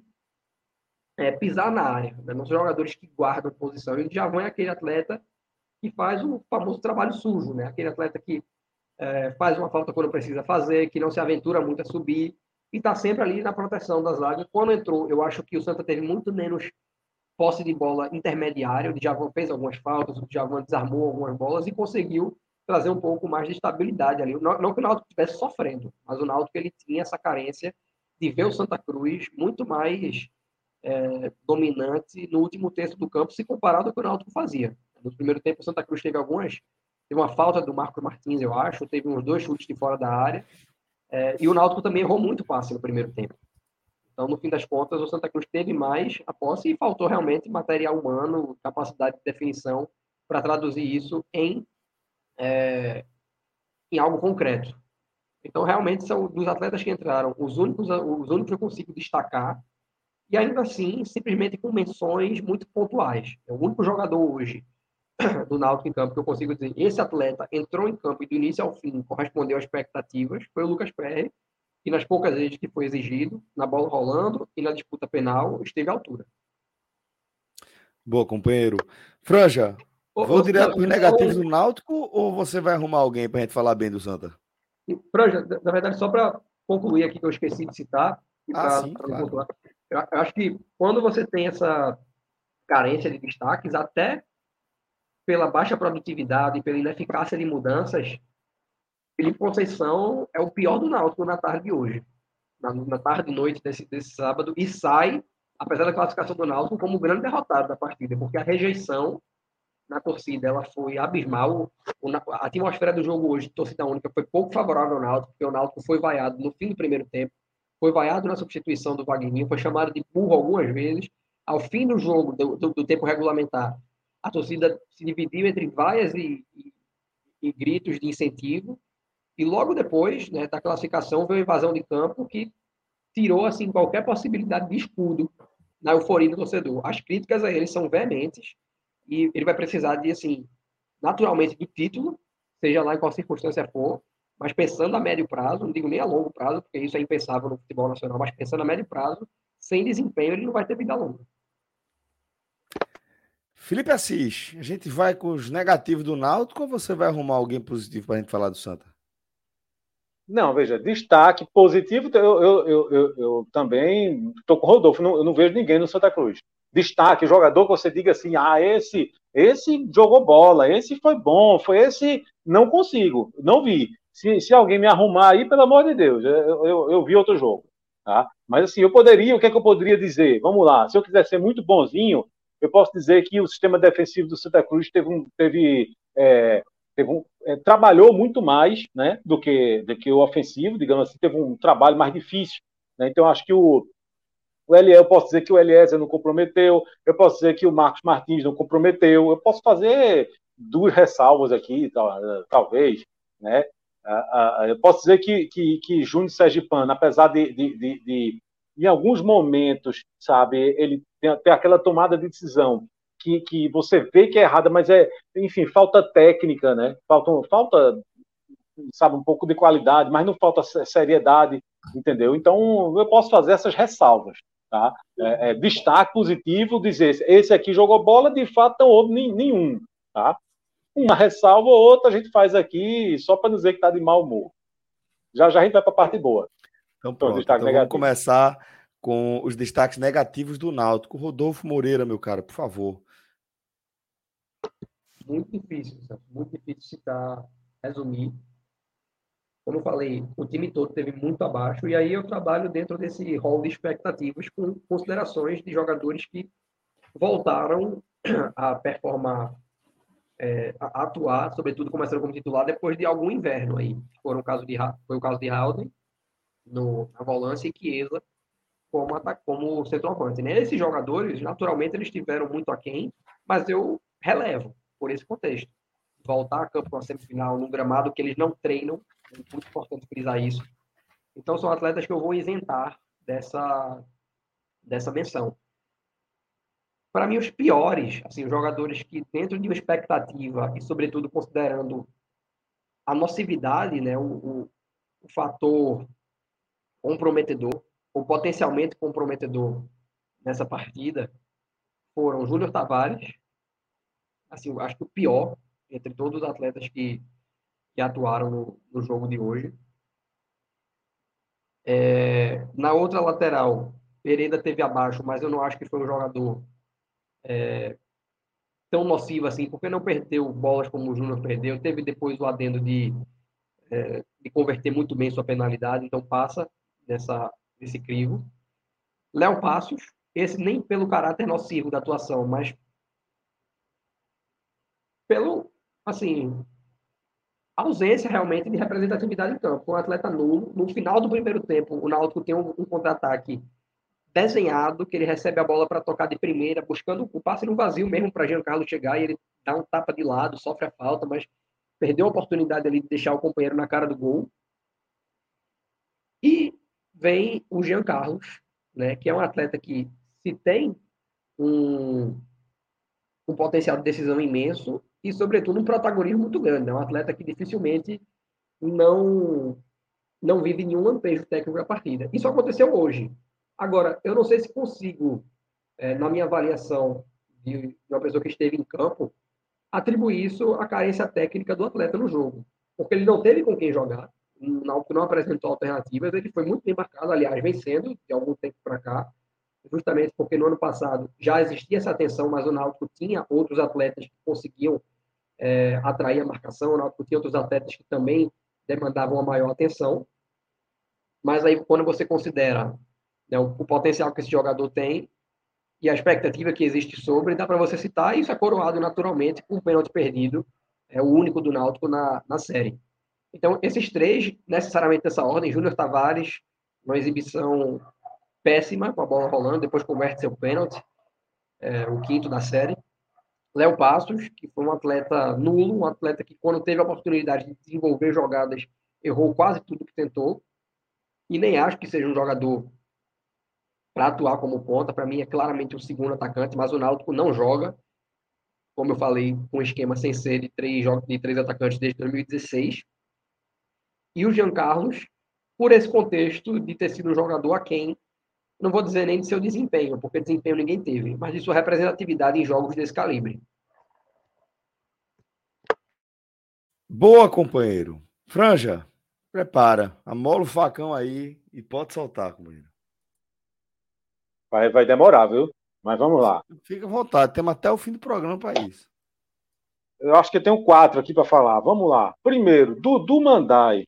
é, pisar na área. Né? Não são jogadores que guardam posição. E Djavan é aquele atleta que faz o famoso trabalho sujo, né? Aquele atleta que é, faz uma falta quando precisa fazer, que não se aventura muito a subir e está sempre ali na proteção da zaga. Quando entrou, eu acho que o Santa teve muito menos posse de bola intermediária. O Djavan fez algumas faltas, o Djavan desarmou algumas bolas e conseguiu trazer um pouco mais de estabilidade ali. Não, não que o Náutico estivesse sofrendo, mas o Náutico ele tinha essa carência de ver o Santa Cruz muito mais é, dominante no último terço do campo se comparado ao que o Náutico fazia. No primeiro tempo, o Santa Cruz teve algumas, teve uma falta do Marco Martins, eu acho, teve uns dois chutes de fora da área, é, e o Náutico também errou muito passe no primeiro tempo. Então, no fim das contas, o Santa Cruz teve mais a posse e faltou realmente material humano, capacidade de definição para traduzir isso em, é, em algo concreto. Então, realmente, são dos atletas que entraram, os únicos, os únicos que eu consigo destacar, e ainda assim, simplesmente com menções muito pontuais. É o único jogador hoje do Náutico em campo que eu consigo dizer, esse atleta entrou em campo e do início ao fim correspondeu às expectativas, foi o Lucas Perry, e nas poucas vezes que foi exigido, na bola rolando e na disputa penal, esteve à altura. Boa, companheiro. Franja, ô, vou ô, direto para os negativos do Náutico ou você vai arrumar alguém para a gente falar bem do Santa? Franja, na verdade, só para concluir aqui que eu esqueci de citar, ah, pra, sim, claro. eu, eu acho que quando você tem essa carência de destaques, até pela baixa produtividade, pela ineficácia de mudanças, Felipe Conceição é o pior do Náutico na tarde de hoje, na, na tarde e noite desse, desse sábado, e sai, apesar da classificação do Náutico, como o grande derrotado da partida, porque a rejeição na torcida ela foi abismal. A atmosfera do jogo hoje, torcida única, foi pouco favorável ao Náutico, porque o Náutico foi vaiado no fim do primeiro tempo, foi vaiado na substituição do Wagner, foi chamado de burro algumas vezes. Ao fim do jogo, do, do, do tempo regulamentar, a torcida se dividiu entre vaias e, e, e gritos de incentivo. E logo depois né, da classificação veio a invasão de campo que tirou assim qualquer possibilidade de escudo na euforia do torcedor. As críticas a ele são veementes e ele vai precisar de assim naturalmente do título, seja lá em qual circunstância for, mas pensando a médio prazo, não digo nem a longo prazo, porque isso é impensável no futebol nacional, mas pensando a médio prazo, sem desempenho ele não vai ter vida longa. Felipe Assis, a gente vai com os negativos do Náutico ou você vai arrumar alguém positivo para a gente falar do Santa? Não, veja, destaque positivo, eu, eu, eu, eu, também estou com o Rodolfo, não, eu não vejo ninguém no Santa Cruz. Destaque, jogador que você diga assim, ah, esse, esse jogou bola, esse foi bom, foi esse, não consigo, não vi. Se, se alguém me arrumar aí, pelo amor de Deus, eu, eu, eu vi outro jogo. Tá? Mas assim, eu poderia, o que é que eu poderia dizer? Vamos lá, se eu quiser ser muito bonzinho, eu posso dizer que o sistema defensivo do Santa Cruz teve, um, teve, é, teve um, é, trabalhou muito mais né, do, que, do que o ofensivo, digamos assim, teve um trabalho mais difícil. Né? Então, acho que o, o eu posso dizer que o Eliezer não comprometeu, eu posso dizer que o Marcos Martins não comprometeu, eu posso fazer duas ressalvas aqui, talvez, né? Eu posso dizer que, que, que Júnior Sergipano, apesar de, de, de, de, em alguns momentos, sabe, ele tem, aquela tomada de decisão que, que você vê que é errada, mas é, enfim, falta técnica, né? Falta, falta, sabe, um pouco de qualidade, mas não falta seriedade, entendeu? Então, eu posso fazer essas ressalvas, tá? É, é, destaque positivo, dizer, esse aqui jogou bola, de fato não houve nenhum, tá? Uma ressalva ou outra a gente faz aqui só para dizer que está de mau humor. Já já a gente vai para a parte boa. Então, pronto, então, vamos começar com os destaques negativos do Náutico. Rodolfo Moreira, meu cara, por favor. Muito difícil, muito difícil citar, resumir. Como eu falei, o time todo teve muito abaixo, e aí eu trabalho dentro desse rol de expectativas com considerações de jogadores que voltaram a performar, é, a atuar, sobretudo começando como titular, depois de algum inverno aí. Foi o caso de, foi o caso de Howden, no, na volância, e Chiesa, como, como centroavante. Né? Esses jogadores, naturalmente, eles estiveram muito aquém, mas eu relevo por esse contexto. Voltar a campo na semifinal, num gramado que eles não treinam, é muito importante frisar isso. Então, são atletas que eu vou isentar dessa, dessa menção. Para mim, os piores, assim, os jogadores que, dentro de uma expectativa, e sobretudo considerando a nocividade, né, o, o, o fator comprometedor o potencialmente comprometedor nessa partida foram Júnior Tavares, assim, acho que o pior entre todos os atletas que, que atuaram no, no jogo de hoje. É, na outra lateral, Pereira teve abaixo, mas eu não acho que foi um jogador é, tão nocivo assim, porque não perdeu bolas como o Júnior perdeu. Teve depois o adendo de, é, de converter muito bem sua penalidade, então passa dessa, desse crivo. Léo Passos, esse nem pelo caráter nocivo da atuação, mas pelo, assim, ausência realmente de representatividade em campo. Um atleta nulo, no final do primeiro tempo, o Náutico tem um, um contra-ataque desenhado, que ele recebe a bola para tocar de primeira, buscando o passe no vazio mesmo para Giancarlo chegar, e ele dá um tapa de lado, sofre a falta, mas perdeu a oportunidade ali de deixar o companheiro na cara do gol. E vem o Jean Carlos, né, que é um atleta que se tem um, um potencial de decisão imenso e, sobretudo, um protagonismo muito grande. É um atleta que dificilmente não não vive nenhum lampejo técnico da partida. Isso aconteceu hoje. Agora, eu não sei se consigo, é, na minha avaliação de, uma pessoa que esteve em campo, atribuir isso à carência técnica do atleta no jogo. Porque ele não teve com quem jogar, não, não apresentou alternativas, ele foi muito bem marcado, aliás, vencendo de algum tempo para cá, justamente porque no ano passado já existia essa atenção, mas o Náutico tinha outros atletas que conseguiam é, atrair a marcação, o Náutico tinha outros atletas que também demandavam uma maior atenção. Mas aí, quando você considera né, o, o, potencial que esse jogador tem e a expectativa que existe sobre, dá para você citar, e isso é coroado naturalmente com um pênalti perdido, é o único do Náutico na, na série. Então, esses três, necessariamente nessa ordem, Júnior Tavares, uma exibição péssima, com a bola rolando, depois converte seu pênalti, é, o quinto da série. Léo Passos, que foi um atleta nulo, um atleta que, quando teve a oportunidade de desenvolver jogadas, errou quase tudo que tentou. E nem acho que seja um jogador para atuar como ponta. Para mim, é claramente o segundo atacante, mas o Náutico não joga, como eu falei, com um esquema sem ser de três, de três atacantes desde 2016. E o Jean Carlos, por esse contexto de ter sido um jogador a quem não vou dizer nem de seu desempenho, porque desempenho ninguém teve, mas de sua representatividade em jogos desse calibre. Boa, companheiro. Franja, prepara. Amola o facão aí e pode soltar, companheiro. Vai, vai demorar, viu? Mas vamos lá. Fica à vontade, temos até o fim do programa para isso. Eu acho que eu tenho quatro aqui para falar. Vamos lá. Primeiro, Dudu Mandai.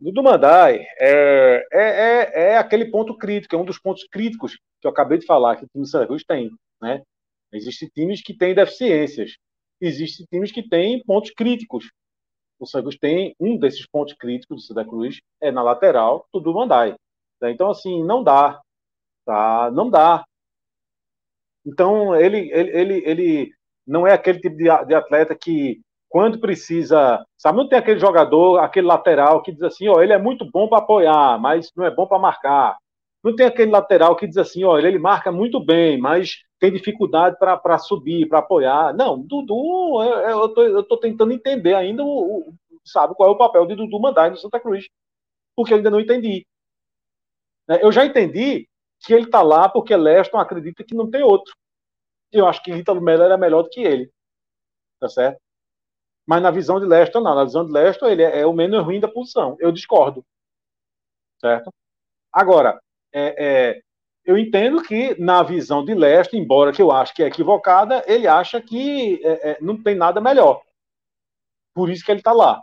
Do Mandai é, é, é, é, aquele ponto crítico, é um dos pontos críticos que eu acabei de falar que o time do Santa Cruz tem. Né? Existem times que têm deficiências, existem times que têm pontos críticos. O Santa Cruz tem um desses pontos críticos do Santa Cruz, é na lateral do Mandai. Né? Então, assim, não dá. Tá? Não dá. Então, ele, ele, ele, ele não é aquele tipo de atleta que quando precisa, sabe, não tem aquele jogador, aquele lateral que diz assim, ó, ele é muito bom para apoiar, mas não é bom para marcar. Não tem aquele lateral que diz assim, ó, ele marca muito bem, mas tem dificuldade para subir, para apoiar. Não, Dudu, eu, eu, tô, eu tô tentando entender ainda, o, o, sabe, qual é o papel de Dudu mandar no Santa Cruz, porque eu ainda não entendi. É, eu já entendi que ele tá lá porque Leston acredita que não tem outro. Eu acho que Ítalo Melo era melhor do que ele. Tá certo? Mas na visão de Leston, não. Na visão de Leston, ele é, é o menos ruim da posição. Eu discordo. Certo? Agora, é, é, eu entendo que na visão de Leston, embora que eu acho que é equivocada, ele acha que é, é não tem nada melhor. Por isso que ele está lá.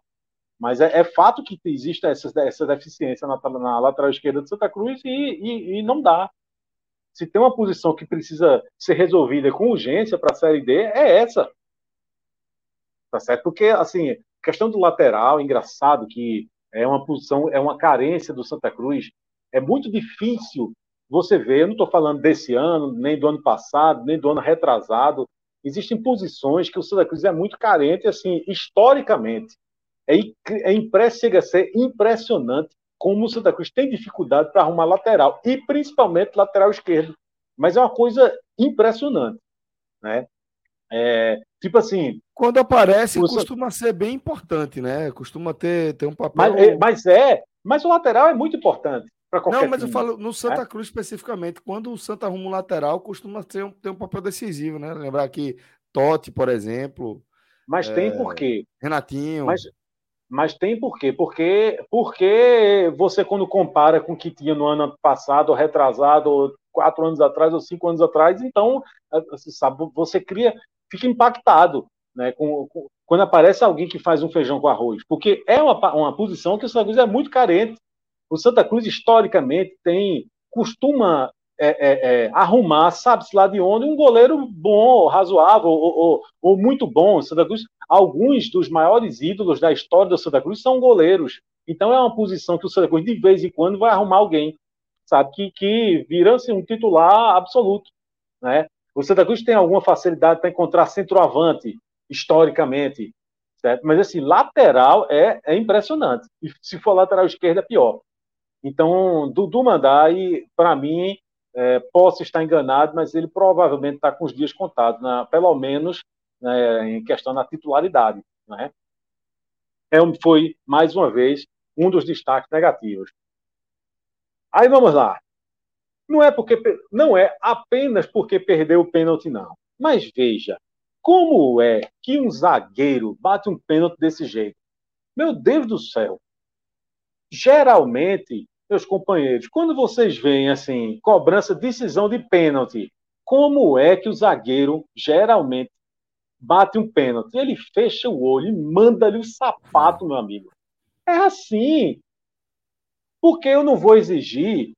Mas é, é, fato que existe essa, essa deficiência na, na, lateral esquerda de Santa Cruz e, e, e, não dá. Se tem uma posição que precisa ser resolvida com urgência para a Série D, é essa tá certo? Porque, assim, questão do lateral, engraçado que é uma posição, é uma carência do Santa Cruz, é muito difícil você ver, eu não estou falando desse ano, nem do ano passado, nem do ano retrasado, existem posições que o Santa Cruz é muito carente, assim, historicamente. É, é chega a ser impressionante como o Santa Cruz tem dificuldade para arrumar lateral, e principalmente lateral esquerdo. Mas é uma coisa impressionante. Né? É, tipo assim. Quando aparece, costuma ser bem importante, né? Costuma ter, ter um papel. Mas é, mas é, mas o lateral é muito importante. Não, mas time. eu falo no Santa é? Cruz especificamente. Quando o Santa arruma um lateral, costuma ter um, ter um papel decisivo, né? Lembrar que Totti, por exemplo. Mas é... tem por quê? Renatinho. Mas, mas tem por quê? Porque, porque você, quando compara com o que tinha no ano passado, ou retrasado, ou quatro anos atrás, ou cinco anos atrás, então, você sabe, você cria, fica impactado. Né, com, com, quando aparece alguém que faz um feijão com arroz, porque é uma, uma posição que o Santa Cruz é muito carente. O Santa Cruz, historicamente, tem costuma é, é, é, arrumar, sabe-se lá de onde, um goleiro bom, razoável, ou, ou, ou, muito bom. Santa Cruz, alguns dos maiores ídolos da história do Santa Cruz são goleiros. Então é uma posição que o Santa Cruz, de vez em quando, vai arrumar alguém, sabe, que, que vira-se um titular absoluto. Né? O Santa Cruz tem alguma facilidade para encontrar centroavante, historicamente, certo? Mas assim, lateral é, é impressionante. E se for lateral esquerda, é pior. Então, Dudu Mandai, para mim, é, posso estar enganado, mas ele provavelmente está com os dias contados, pelo menos né, em questão da titularidade. Né? É, foi, mais uma vez, um dos destaques negativos. Aí vamos lá. Não é porque não é apenas porque perdeu o pênalti, não. Mas veja, como é que um zagueiro bate um pênalti desse jeito? Meu Deus do céu! Geralmente, meus companheiros, quando vocês veem assim, cobrança, decisão de pênalti, como é que o zagueiro geralmente bate um pênalti? Ele fecha o olho e manda-lhe o sapato, meu amigo. É assim. Porque eu não vou exigir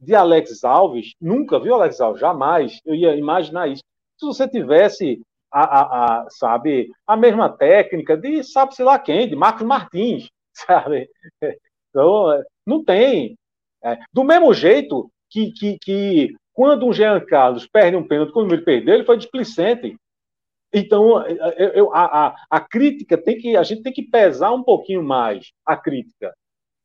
de Alex Alves, nunca viu Alex Alves, jamais eu ia imaginar isso. Se você tivesse a, a, a, sabe, a mesma técnica de sabe-se lá quem, de Marcos Martins, sabe? Então, não tem. É, do mesmo jeito que, que, que quando um Jean Carlos perde um pênalti, quando ele perdeu, ele foi displicente. Então, eu, eu, a, a, a, crítica tem que. A gente tem que pesar um pouquinho mais a crítica.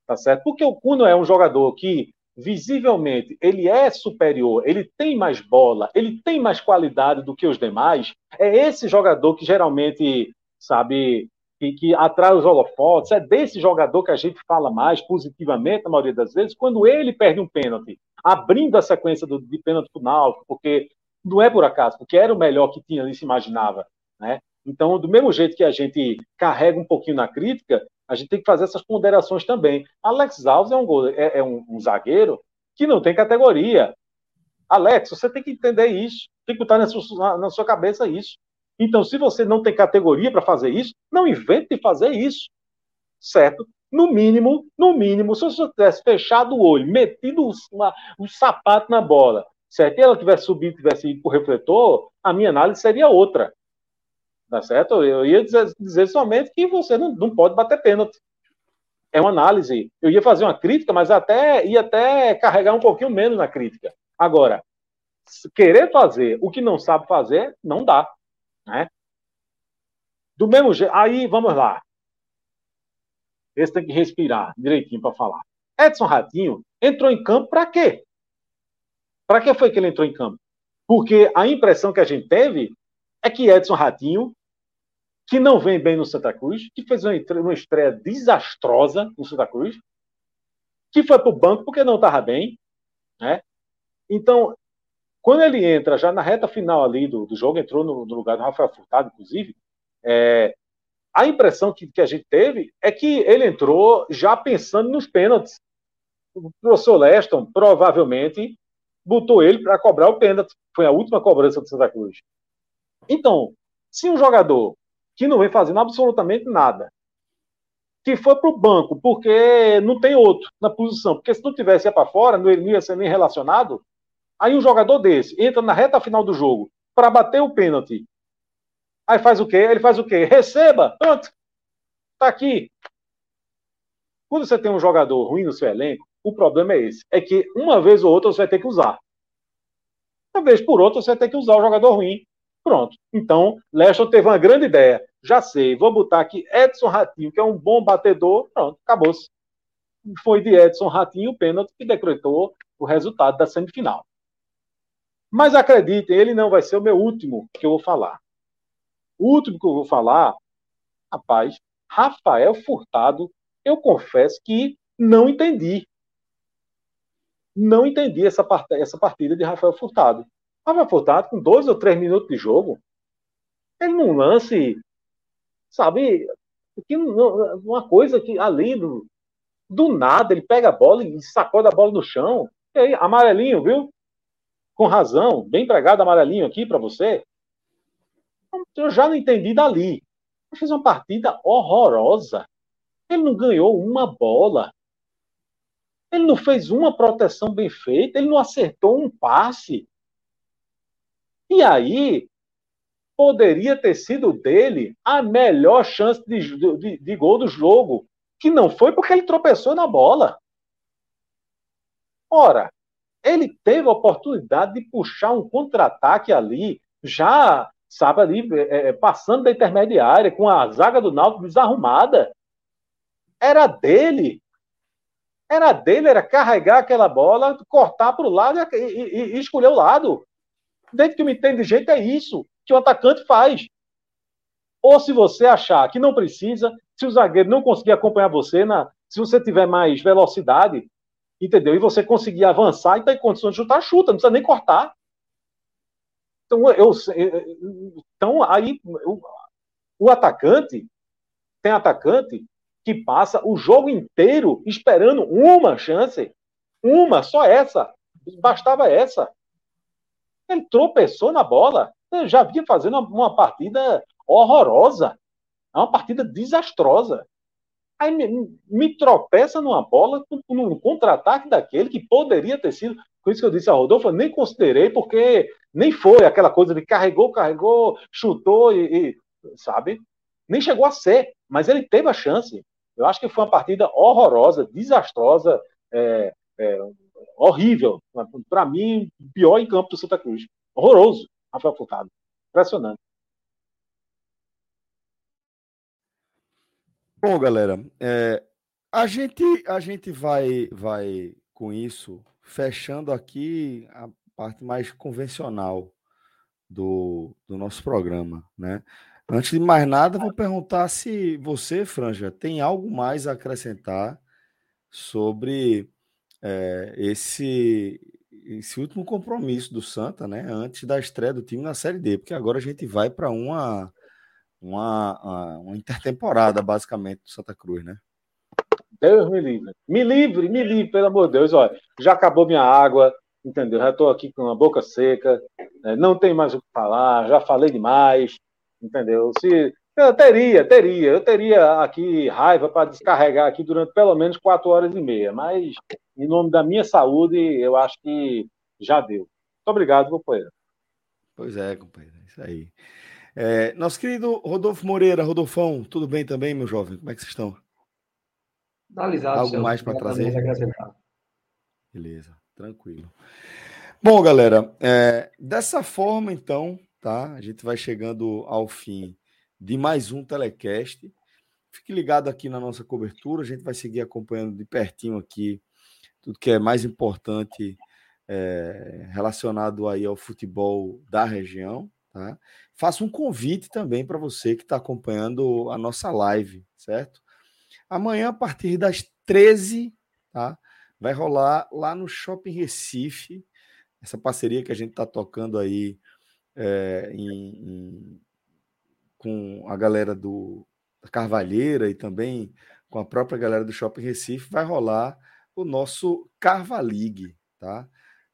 Tá certo? Porque o Cuno é um jogador que visivelmente ele é superior, ele tem mais bola, ele tem mais qualidade do que os demais, é esse jogador que geralmente, sabe, que, que atrai os holofotes, é desse jogador que a gente fala mais positivamente, na maioria das vezes, quando ele perde um pênalti, abrindo a sequência do, de pênalti pro Náutico, porque não é por acaso, porque era o melhor que tinha ali, se imaginava, né? Então, do mesmo jeito que a gente carrega um pouquinho na crítica, a gente tem que fazer essas ponderações também. Alex Alves é um, é, é um, um zagueiro que não tem categoria. Alex, você tem que entender isso, tem que botar na sua, na sua cabeça isso. Então, se você não tem categoria para fazer isso, não invente fazer isso, certo? No mínimo, no mínimo, se você tivesse fechado o olho, metido uma, um sapato na bola, certo? E ela tivesse subido, tivesse ido para o refletor, a minha análise seria outra. Tá certo? Eu ia dizer, dizer somente que você não, não pode bater pênalti. É uma análise. Eu ia fazer uma crítica, mas até ia até carregar um pouquinho menos na crítica. Agora, querer fazer o que não sabe fazer, não dá. Né? Do mesmo jeito, aí vamos lá. Esse tem que respirar direitinho para falar. Edson Ratinho entrou em campo para quê? Para que foi que ele entrou em campo? Porque a impressão que a gente teve é que Edson Ratinho, que não vem bem no Santa Cruz, que fez uma estreia desastrosa no Santa Cruz, que foi para o banco porque não estava bem, né? Então, quando ele entra já na reta final ali do, do jogo, entrou no, no, lugar do Rafael Furtado, inclusive, é, a impressão que, que, a gente teve é que ele entrou já pensando nos pênaltis. O professor Leston provavelmente botou ele para cobrar o pênalti. Foi a última cobrança do Santa Cruz. Então, se um jogador que não vem fazendo absolutamente nada, que foi para o banco porque não tem outro na posição, porque se não tivesse para fora, não ia ser nem relacionado, Aí um jogador desse entra na reta final do jogo para bater o pênalti. Aí faz o quê? Ele faz o quê? Receba! Pronto! Tá aqui. Quando você tem um jogador ruim no seu elenco, o problema é esse. É que uma vez ou outra você vai ter que usar. Uma vez por outra você vai ter que usar o jogador ruim. Pronto. Então, Leston teve uma grande ideia. Já sei, vou botar aqui Edson Ratinho, que é um bom batedor. Pronto, acabou-se. Foi de Edson Ratinho o pênalti que decretou o resultado da semifinal. Mas acreditem, ele não vai ser o meu último que eu vou falar. O último que eu vou falar, rapaz, Rafael Furtado, eu confesso que não entendi. Não entendi essa, essa partida de Rafael Furtado. Rafael Furtado, com dois ou três minutos de jogo, ele não lance, sabe, que, uma coisa que ali do, do nada ele pega a bola e sacode a bola no chão. E aí, amarelinho, viu? Com razão, bem pregado amarelinho aqui para você. Eu já não entendi dali. Ele fez uma partida horrorosa. Ele não ganhou uma bola. Ele não fez uma proteção bem feita. Ele não acertou um passe. E aí, poderia ter sido dele a melhor chance de, de, de gol do jogo. Que não foi porque ele tropeçou na bola. Ora, ele teve a oportunidade de puxar um contra-ataque ali, já, sabe, ali, é, é, passando da intermediária, com a zaga do Náutico desarrumada. Era dele. Era dele, era carregar aquela bola, cortar para o lado e, e, e, escolher o lado. Desde que me entende de jeito, é isso que o atacante faz. Ou se você achar que não precisa, se o zagueiro não conseguir acompanhar você, na, se você tiver mais velocidade, entendeu? E você conseguir avançar e está em condições de chutar, chuta, não precisa nem cortar. Então, eu, então aí o, o atacante tem atacante que passa o jogo inteiro esperando uma chance, uma, só essa, bastava essa. Ele tropeçou na bola, já vinha fazendo uma, partida horrorosa, é uma partida desastrosa. Aí me, me tropeça numa bola, num contra-ataque daquele que poderia ter sido. Por isso que eu disse a Rodolfo, eu nem considerei, porque nem foi aquela coisa de carregou, carregou, chutou e, e, sabe? Nem chegou a ser, mas ele teve a chance. Eu acho que foi uma partida horrorosa, desastrosa, é, é, horrível. Para mim, pior em campo do Santa Cruz. Horroroso, Rafael Furtado. Impressionante. Bom, galera, é, a gente a gente vai vai com isso fechando aqui a parte mais convencional do, do nosso programa, né? Antes de mais nada, vou perguntar se você, Franja, tem algo mais a acrescentar sobre é, esse esse último compromisso do Santa, né? Antes da estreia do time na Série D, porque agora a gente vai para uma uma, uma intertemporada, basicamente, do Santa Cruz, né? Deus me livre. Me livre, me livre, pelo amor de Deus. Olha, já acabou minha água, entendeu? Já estou aqui com a boca seca, né? não tem mais o que falar, já falei demais, entendeu? Se eu teria, teria, eu teria aqui raiva para descarregar aqui durante pelo menos quatro horas e meia, mas em nome da minha saúde, eu acho que já deu. Muito obrigado, companheiro. Pois é, companheiro, é isso aí. É, nosso querido Rodolfo Moreira, Rodolfão, tudo bem também, meu jovem? Como é que vocês estão? Analisado, Algo mais para trazer? Beleza, tranquilo. Bom, galera, é, dessa forma, então, tá? A gente vai chegando ao fim de mais um telecast. Fique ligado aqui na nossa cobertura, a gente vai seguir acompanhando de pertinho aqui tudo que é mais importante é, relacionado aí ao futebol da região, tá? faço um convite também para você que está acompanhando a nossa live, certo? Amanhã, a partir das 13, tá? Vai rolar lá no Shopping Recife, essa parceria que a gente está tocando aí é, em, em, com a galera do da Carvalheira e também com a própria galera do Shopping Recife, vai rolar o nosso Carva League, tá?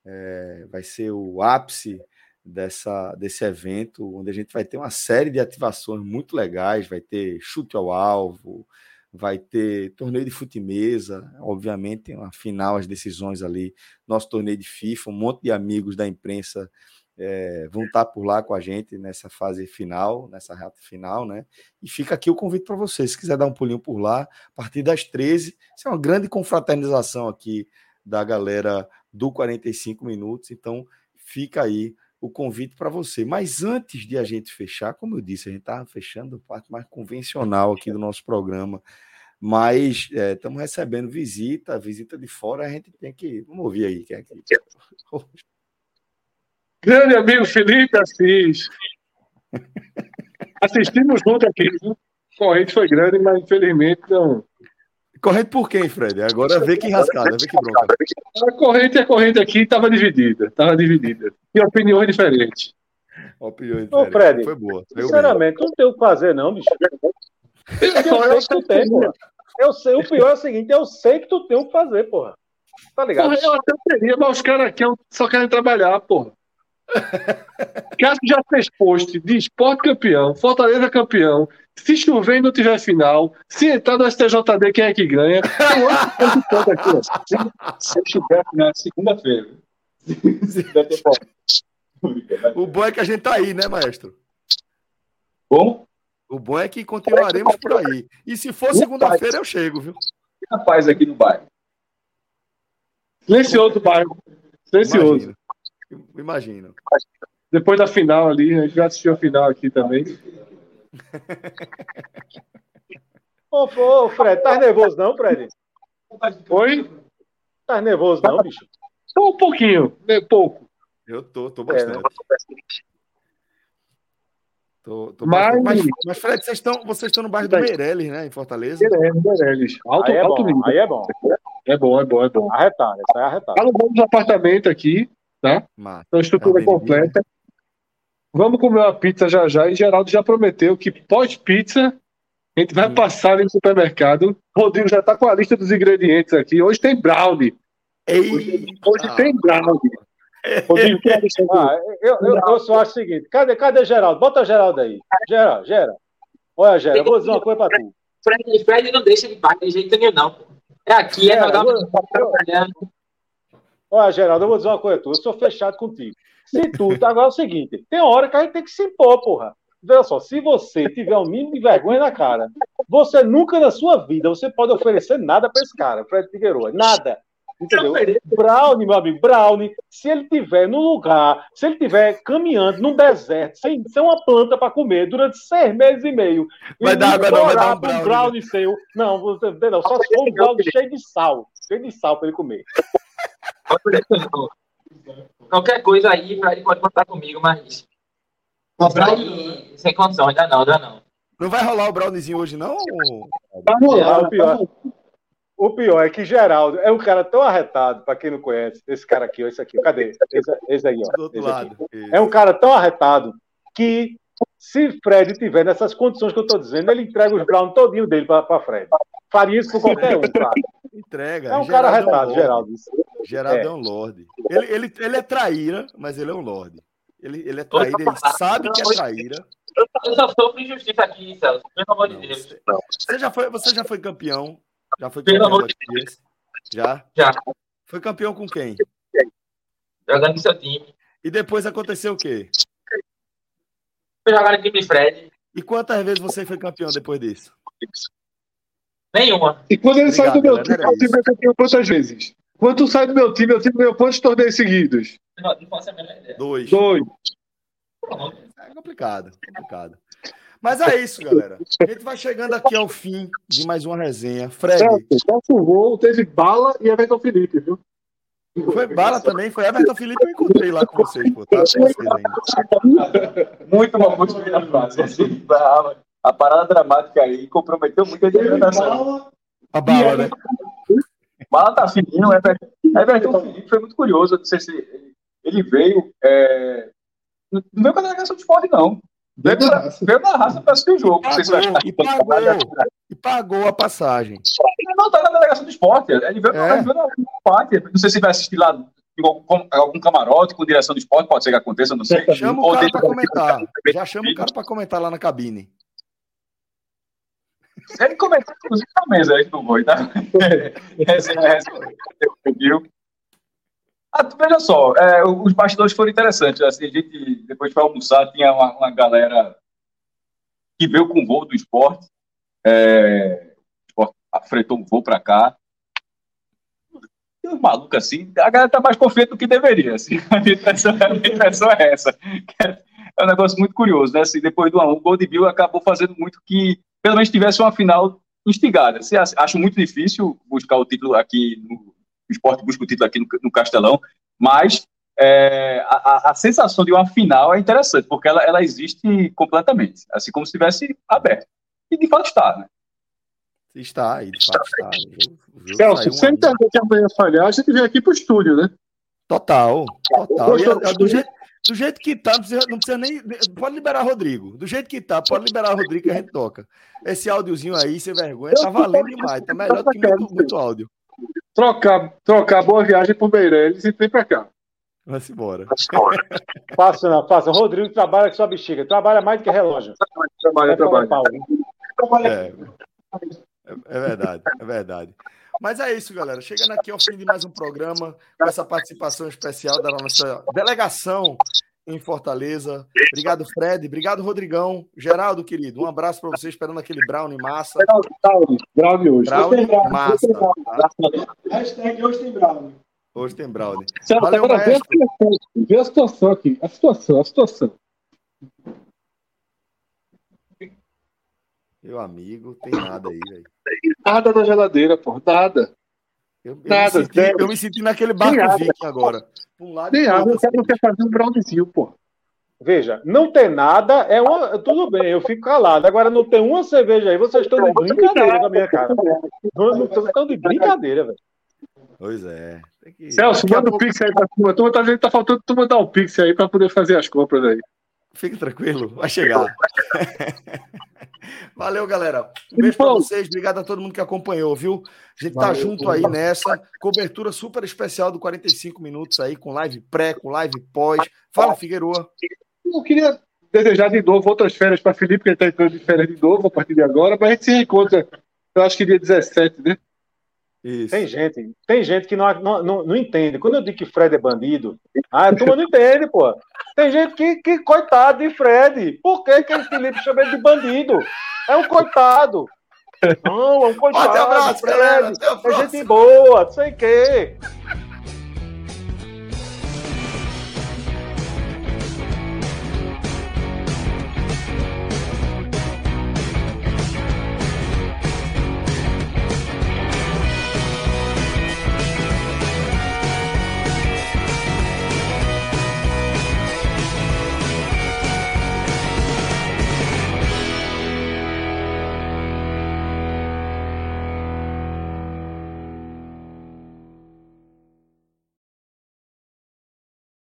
É, vai ser o ápice dessa, desse evento, onde a gente vai ter uma série de ativações muito legais, vai ter chute ao alvo, vai ter torneio de fute-mesa, obviamente, uma final, as decisões ali, nosso torneio de FIFA, um monte de amigos da imprensa é, vão estar por lá com a gente nessa fase final, nessa reta final, né? E fica aqui o convite para você, se quiser dar um pulinho por lá, a partir das 13, isso é uma grande confraternização aqui da galera do 45 minutos, então fica aí o convite para você. Mas antes de a gente fechar, como eu disse, a gente está fechando a parte mais convencional aqui do nosso programa, mas estamos é, recebendo visita, visita de fora, a gente tem que. Vamos ouvir aí. Quem é que... Grande amigo Felipe Assis. Assistimos junto aqui. Corrente foi grande, mas infelizmente não. Corrente por quem, Fred? Agora vê que rascada, vê que bronca. A corrente, a corrente aqui estava dividida. Estava dividida. E opiniões diferentes. Opiniões Ô, Fred, foi boa. Sinceramente, não tem o que fazer, não, bicho. Eu, sei que tu tem, porra. Eu sei, o pior é o seguinte, eu sei que tu tem o que fazer, porra. Tá ligado? Porra, eu até teria, mas os caras aqui só querem trabalhar, porra. Cássio já fez post de esporte campeão, Fortaleza campeão. Se chover e não tiver final, se entrar no STJD, quem é que ganha? se chover final é segunda-feira. o bom é que a gente tá aí, né, maestro? Bom? O bom é que continuaremos por aí. E se for segunda-feira, eu chego, viu? Rapaz, aqui no bairro. Silencioso bairro. Silencioso. Imagino. Depois da final ali, a gente já assistiu a final aqui também. ô, ô, Fred, tá nervoso não, Fred? Oi? Tá nervoso não, bicho? Só um pouquinho, né, pouco. Eu tô, tô bastante. É? Tô, tô mas... mas, mas, Fred, vocês estão, vocês estão no bairro do Meireles, né? Em Fortaleza? Meireles, Meireles. Alto, aí é alto bom, nível. Aí é bom. É bom, é bom, é bom. Arretado, isso é arretado. Alugamos um apartamento aqui, tá? Massa. Então, estrutura completa. Vamos comer uma pizza já já. E Geraldo já prometeu que pós-pizza a gente vai hum. passar no supermercado. Rodrigo já tá com a lista dos ingredientes aqui. Hoje tem brownie. Hoje, hoje tem brownie. ah, eu, eu, eu só acho o seguinte: cadê, cadê Geraldo? Bota Geraldo aí. Geraldo, Geraldo. Olha, Geraldo, vou dizer uma coisa pra tu. Fred, Fred não deixa de baixo de jeito nenhum, não. É aqui, é jogar trabalhando. Olha, Geraldo, eu vou dizer uma coisa, tu. Eu sou fechado contigo. Se tu, agora é o seguinte: tem hora que a gente tem que se impor, porra. Veja só, se você tiver um mínimo de vergonha na cara, você nunca na sua vida você pode oferecer nada para esse cara, Fred Figueiredo. Nada. Entendeu? Brownie, meu amigo, Brownie, se ele tiver no lugar, se ele tiver caminhando num deserto, sem, sem uma planta para comer durante seis meses e meio, vai dar água, não, vai dar um brownie. brownie seu, não, não, só se for um brownie cheio de sal, cheio de sal para ele comer. Qualquer coisa aí, ele pode contar comigo, mas brownie sem condição, ainda não, ainda não. Não vai rolar o browniezinho hoje, não? Vai rolar, o pior. O pior é que Geraldo é um cara tão arretado, para quem não conhece, esse cara aqui, ó, esse aqui, cadê? Esse, esse aí, ó. Outro lado. É um cara tão arretado que se Fred tiver nessas condições que eu estou dizendo, ele entrega os Brown todinho dele para Fred. Faria isso por qualquer um, claro. Entrega. É um cara arretado, é um Geraldo. Geraldo é. é, um lorde. Ele, ele, ele é traíra, mas ele é um lorde. Ele, ele é traíra, ele sabe que é traíra. Eu só sofro injustiça aqui, Celso. Pelo amor de Deus. Você já, foi, você já foi campeão já foi campeão Pelo Já? Já. Foi campeão com quem? Jogando no seu time. E depois aconteceu o quê? Foi jogar no time de Fred. E quantas vezes você foi campeão depois disso? Nenhuma. E quando ele Obrigado, sai do meu time, time é campeão quantas vezes? Quando tu sai do meu time, meu time ganhou quantos torneios seguidos? Não, não faço a menor ideia. Dois. Dois. É complicado, complicado. Mas é isso, galera. A gente vai chegando aqui ao fim de mais uma resenha. Fred. Nosso gol teve bala e Everton Felipe, viu? Foi bala também, foi Everton Felipe, eu encontrei lá com vocês, pô. Tá muito uma música da frase. A parada dramática aí comprometeu muito a interpretação. A bala, né? Bala tá fininho, Everton, Everton Felipe foi muito curioso. Não sei se ele veio. É... Não veio com a delegação de esporte, não. Veio da raça, veio da raça para assistir o jogo. Pagou, e, pagou, e pagou a passagem. Ele não está na delegação do esporte. Ele veio, é. ele veio na parte. Não sei se vai assistir lá com algum camarote com direção do esporte, pode ser que aconteça, não sei. Chama o cara para comentar. Já chama o cara para comentar lá na cabine. Ele comentou, inclusive, na mesa aí não foi, tá? Essa, viu? Ah, veja só, é, os bastidores foram interessantes. Assim, a gente, depois foi almoçar, tinha uma, uma galera que veio com o voo do esporte. É, o esporte fretou um voo para cá. Tem uns malucos assim, a galera tá mais confiante do que deveria. Assim, a, minha impressão, a impressão é essa. É um negócio muito curioso, né? Assim, depois do 1 o Gold Bill acabou fazendo muito que, pelo menos, tivesse uma final instigada. Acho muito difícil buscar o título aqui no, o esporte busca o título aqui no, no Castelão, mas é, a, a, sensação de uma final é interessante, porque ela, ela existe completamente, assim como se estivesse aberto. E de fato está, né? Está, e de fato está. Celso, se a internet amanhã falhar, a gente vem aqui para o estúdio, né? Total, total. E, é, do, jeito, do jeito que tá, não precisa, não precisa nem. Pode liberar Rodrigo. Do jeito que tá, pode liberar Rodrigo que a gente toca. Esse áudiozinho aí, sem vergonha, tá valendo demais. Tá melhor do que muito, muito áudio. Trocar, trocar boa viagem pro Meirelles e vem pra cá. Vamos embora. Faça, não, faça. Rodrigo trabalha com sua bexiga. Trabalha mais do que relógio. Trabalha, trabalha. trabalha. É, é verdade, é verdade. Mas é isso, galera. Chegando aqui ao fim de mais um programa, com essa participação especial da nossa delegação em Fortaleza. Obrigado, Fred. Obrigado, Rodrigão. Geraldo, querido, um abraço para você, esperando aquele brownie massa. Brownie, brownie hoje. Brownie massa. Hashtag hoje tem brownie. Hoje tem brownie. Valeu, agora, vê a situação aqui. A situação, a situação. Meu amigo, tem nada aí, velho. Nada na geladeira, pô. Nada. Eu, eu nada. Me senti, eu me senti naquele barco viking agora. Um lado tem nada, eu quero assim. fazer um browniezinho, pô. Veja, não ter nada é uma. Tudo bem, eu fico calado. Agora não tem uma cerveja aí, vocês estão de brincadeira com a minha cara. Não estão de brincadeira, velho. Pois é. Que... Celso, manda o pouco... Pix aí pra turma. Tu tá, tá faltando tu mandar o Pix aí pra poder fazer as compras aí. Fique tranquilo, vai chegar. Valeu, galera. Um beijo para vocês. Obrigado a todo mundo que acompanhou, viu? A gente tá Valeu, tá junto aí nessa. Cobertura super especial do 45 minutos aí, com live pré, com live pós. Fala, Figueroa. Eu queria desejar de novo outras férias para Felipe, que ele está entrando de férias de novo a partir de agora, mas a gente se reencontra, eu acho que dia 17, né? Isso. Tem gente, tem gente que não, não, não, não, entende. Quando eu digo que Fred é bandido, ah, a turma não entende, pô. Tem gente que, que coitado de Fred. Por que, que o Felipe chama ele de bandido? É um coitado. Não, é um coitado. Até abraço, Fred. Galera, até é gente boa, não sei o quê.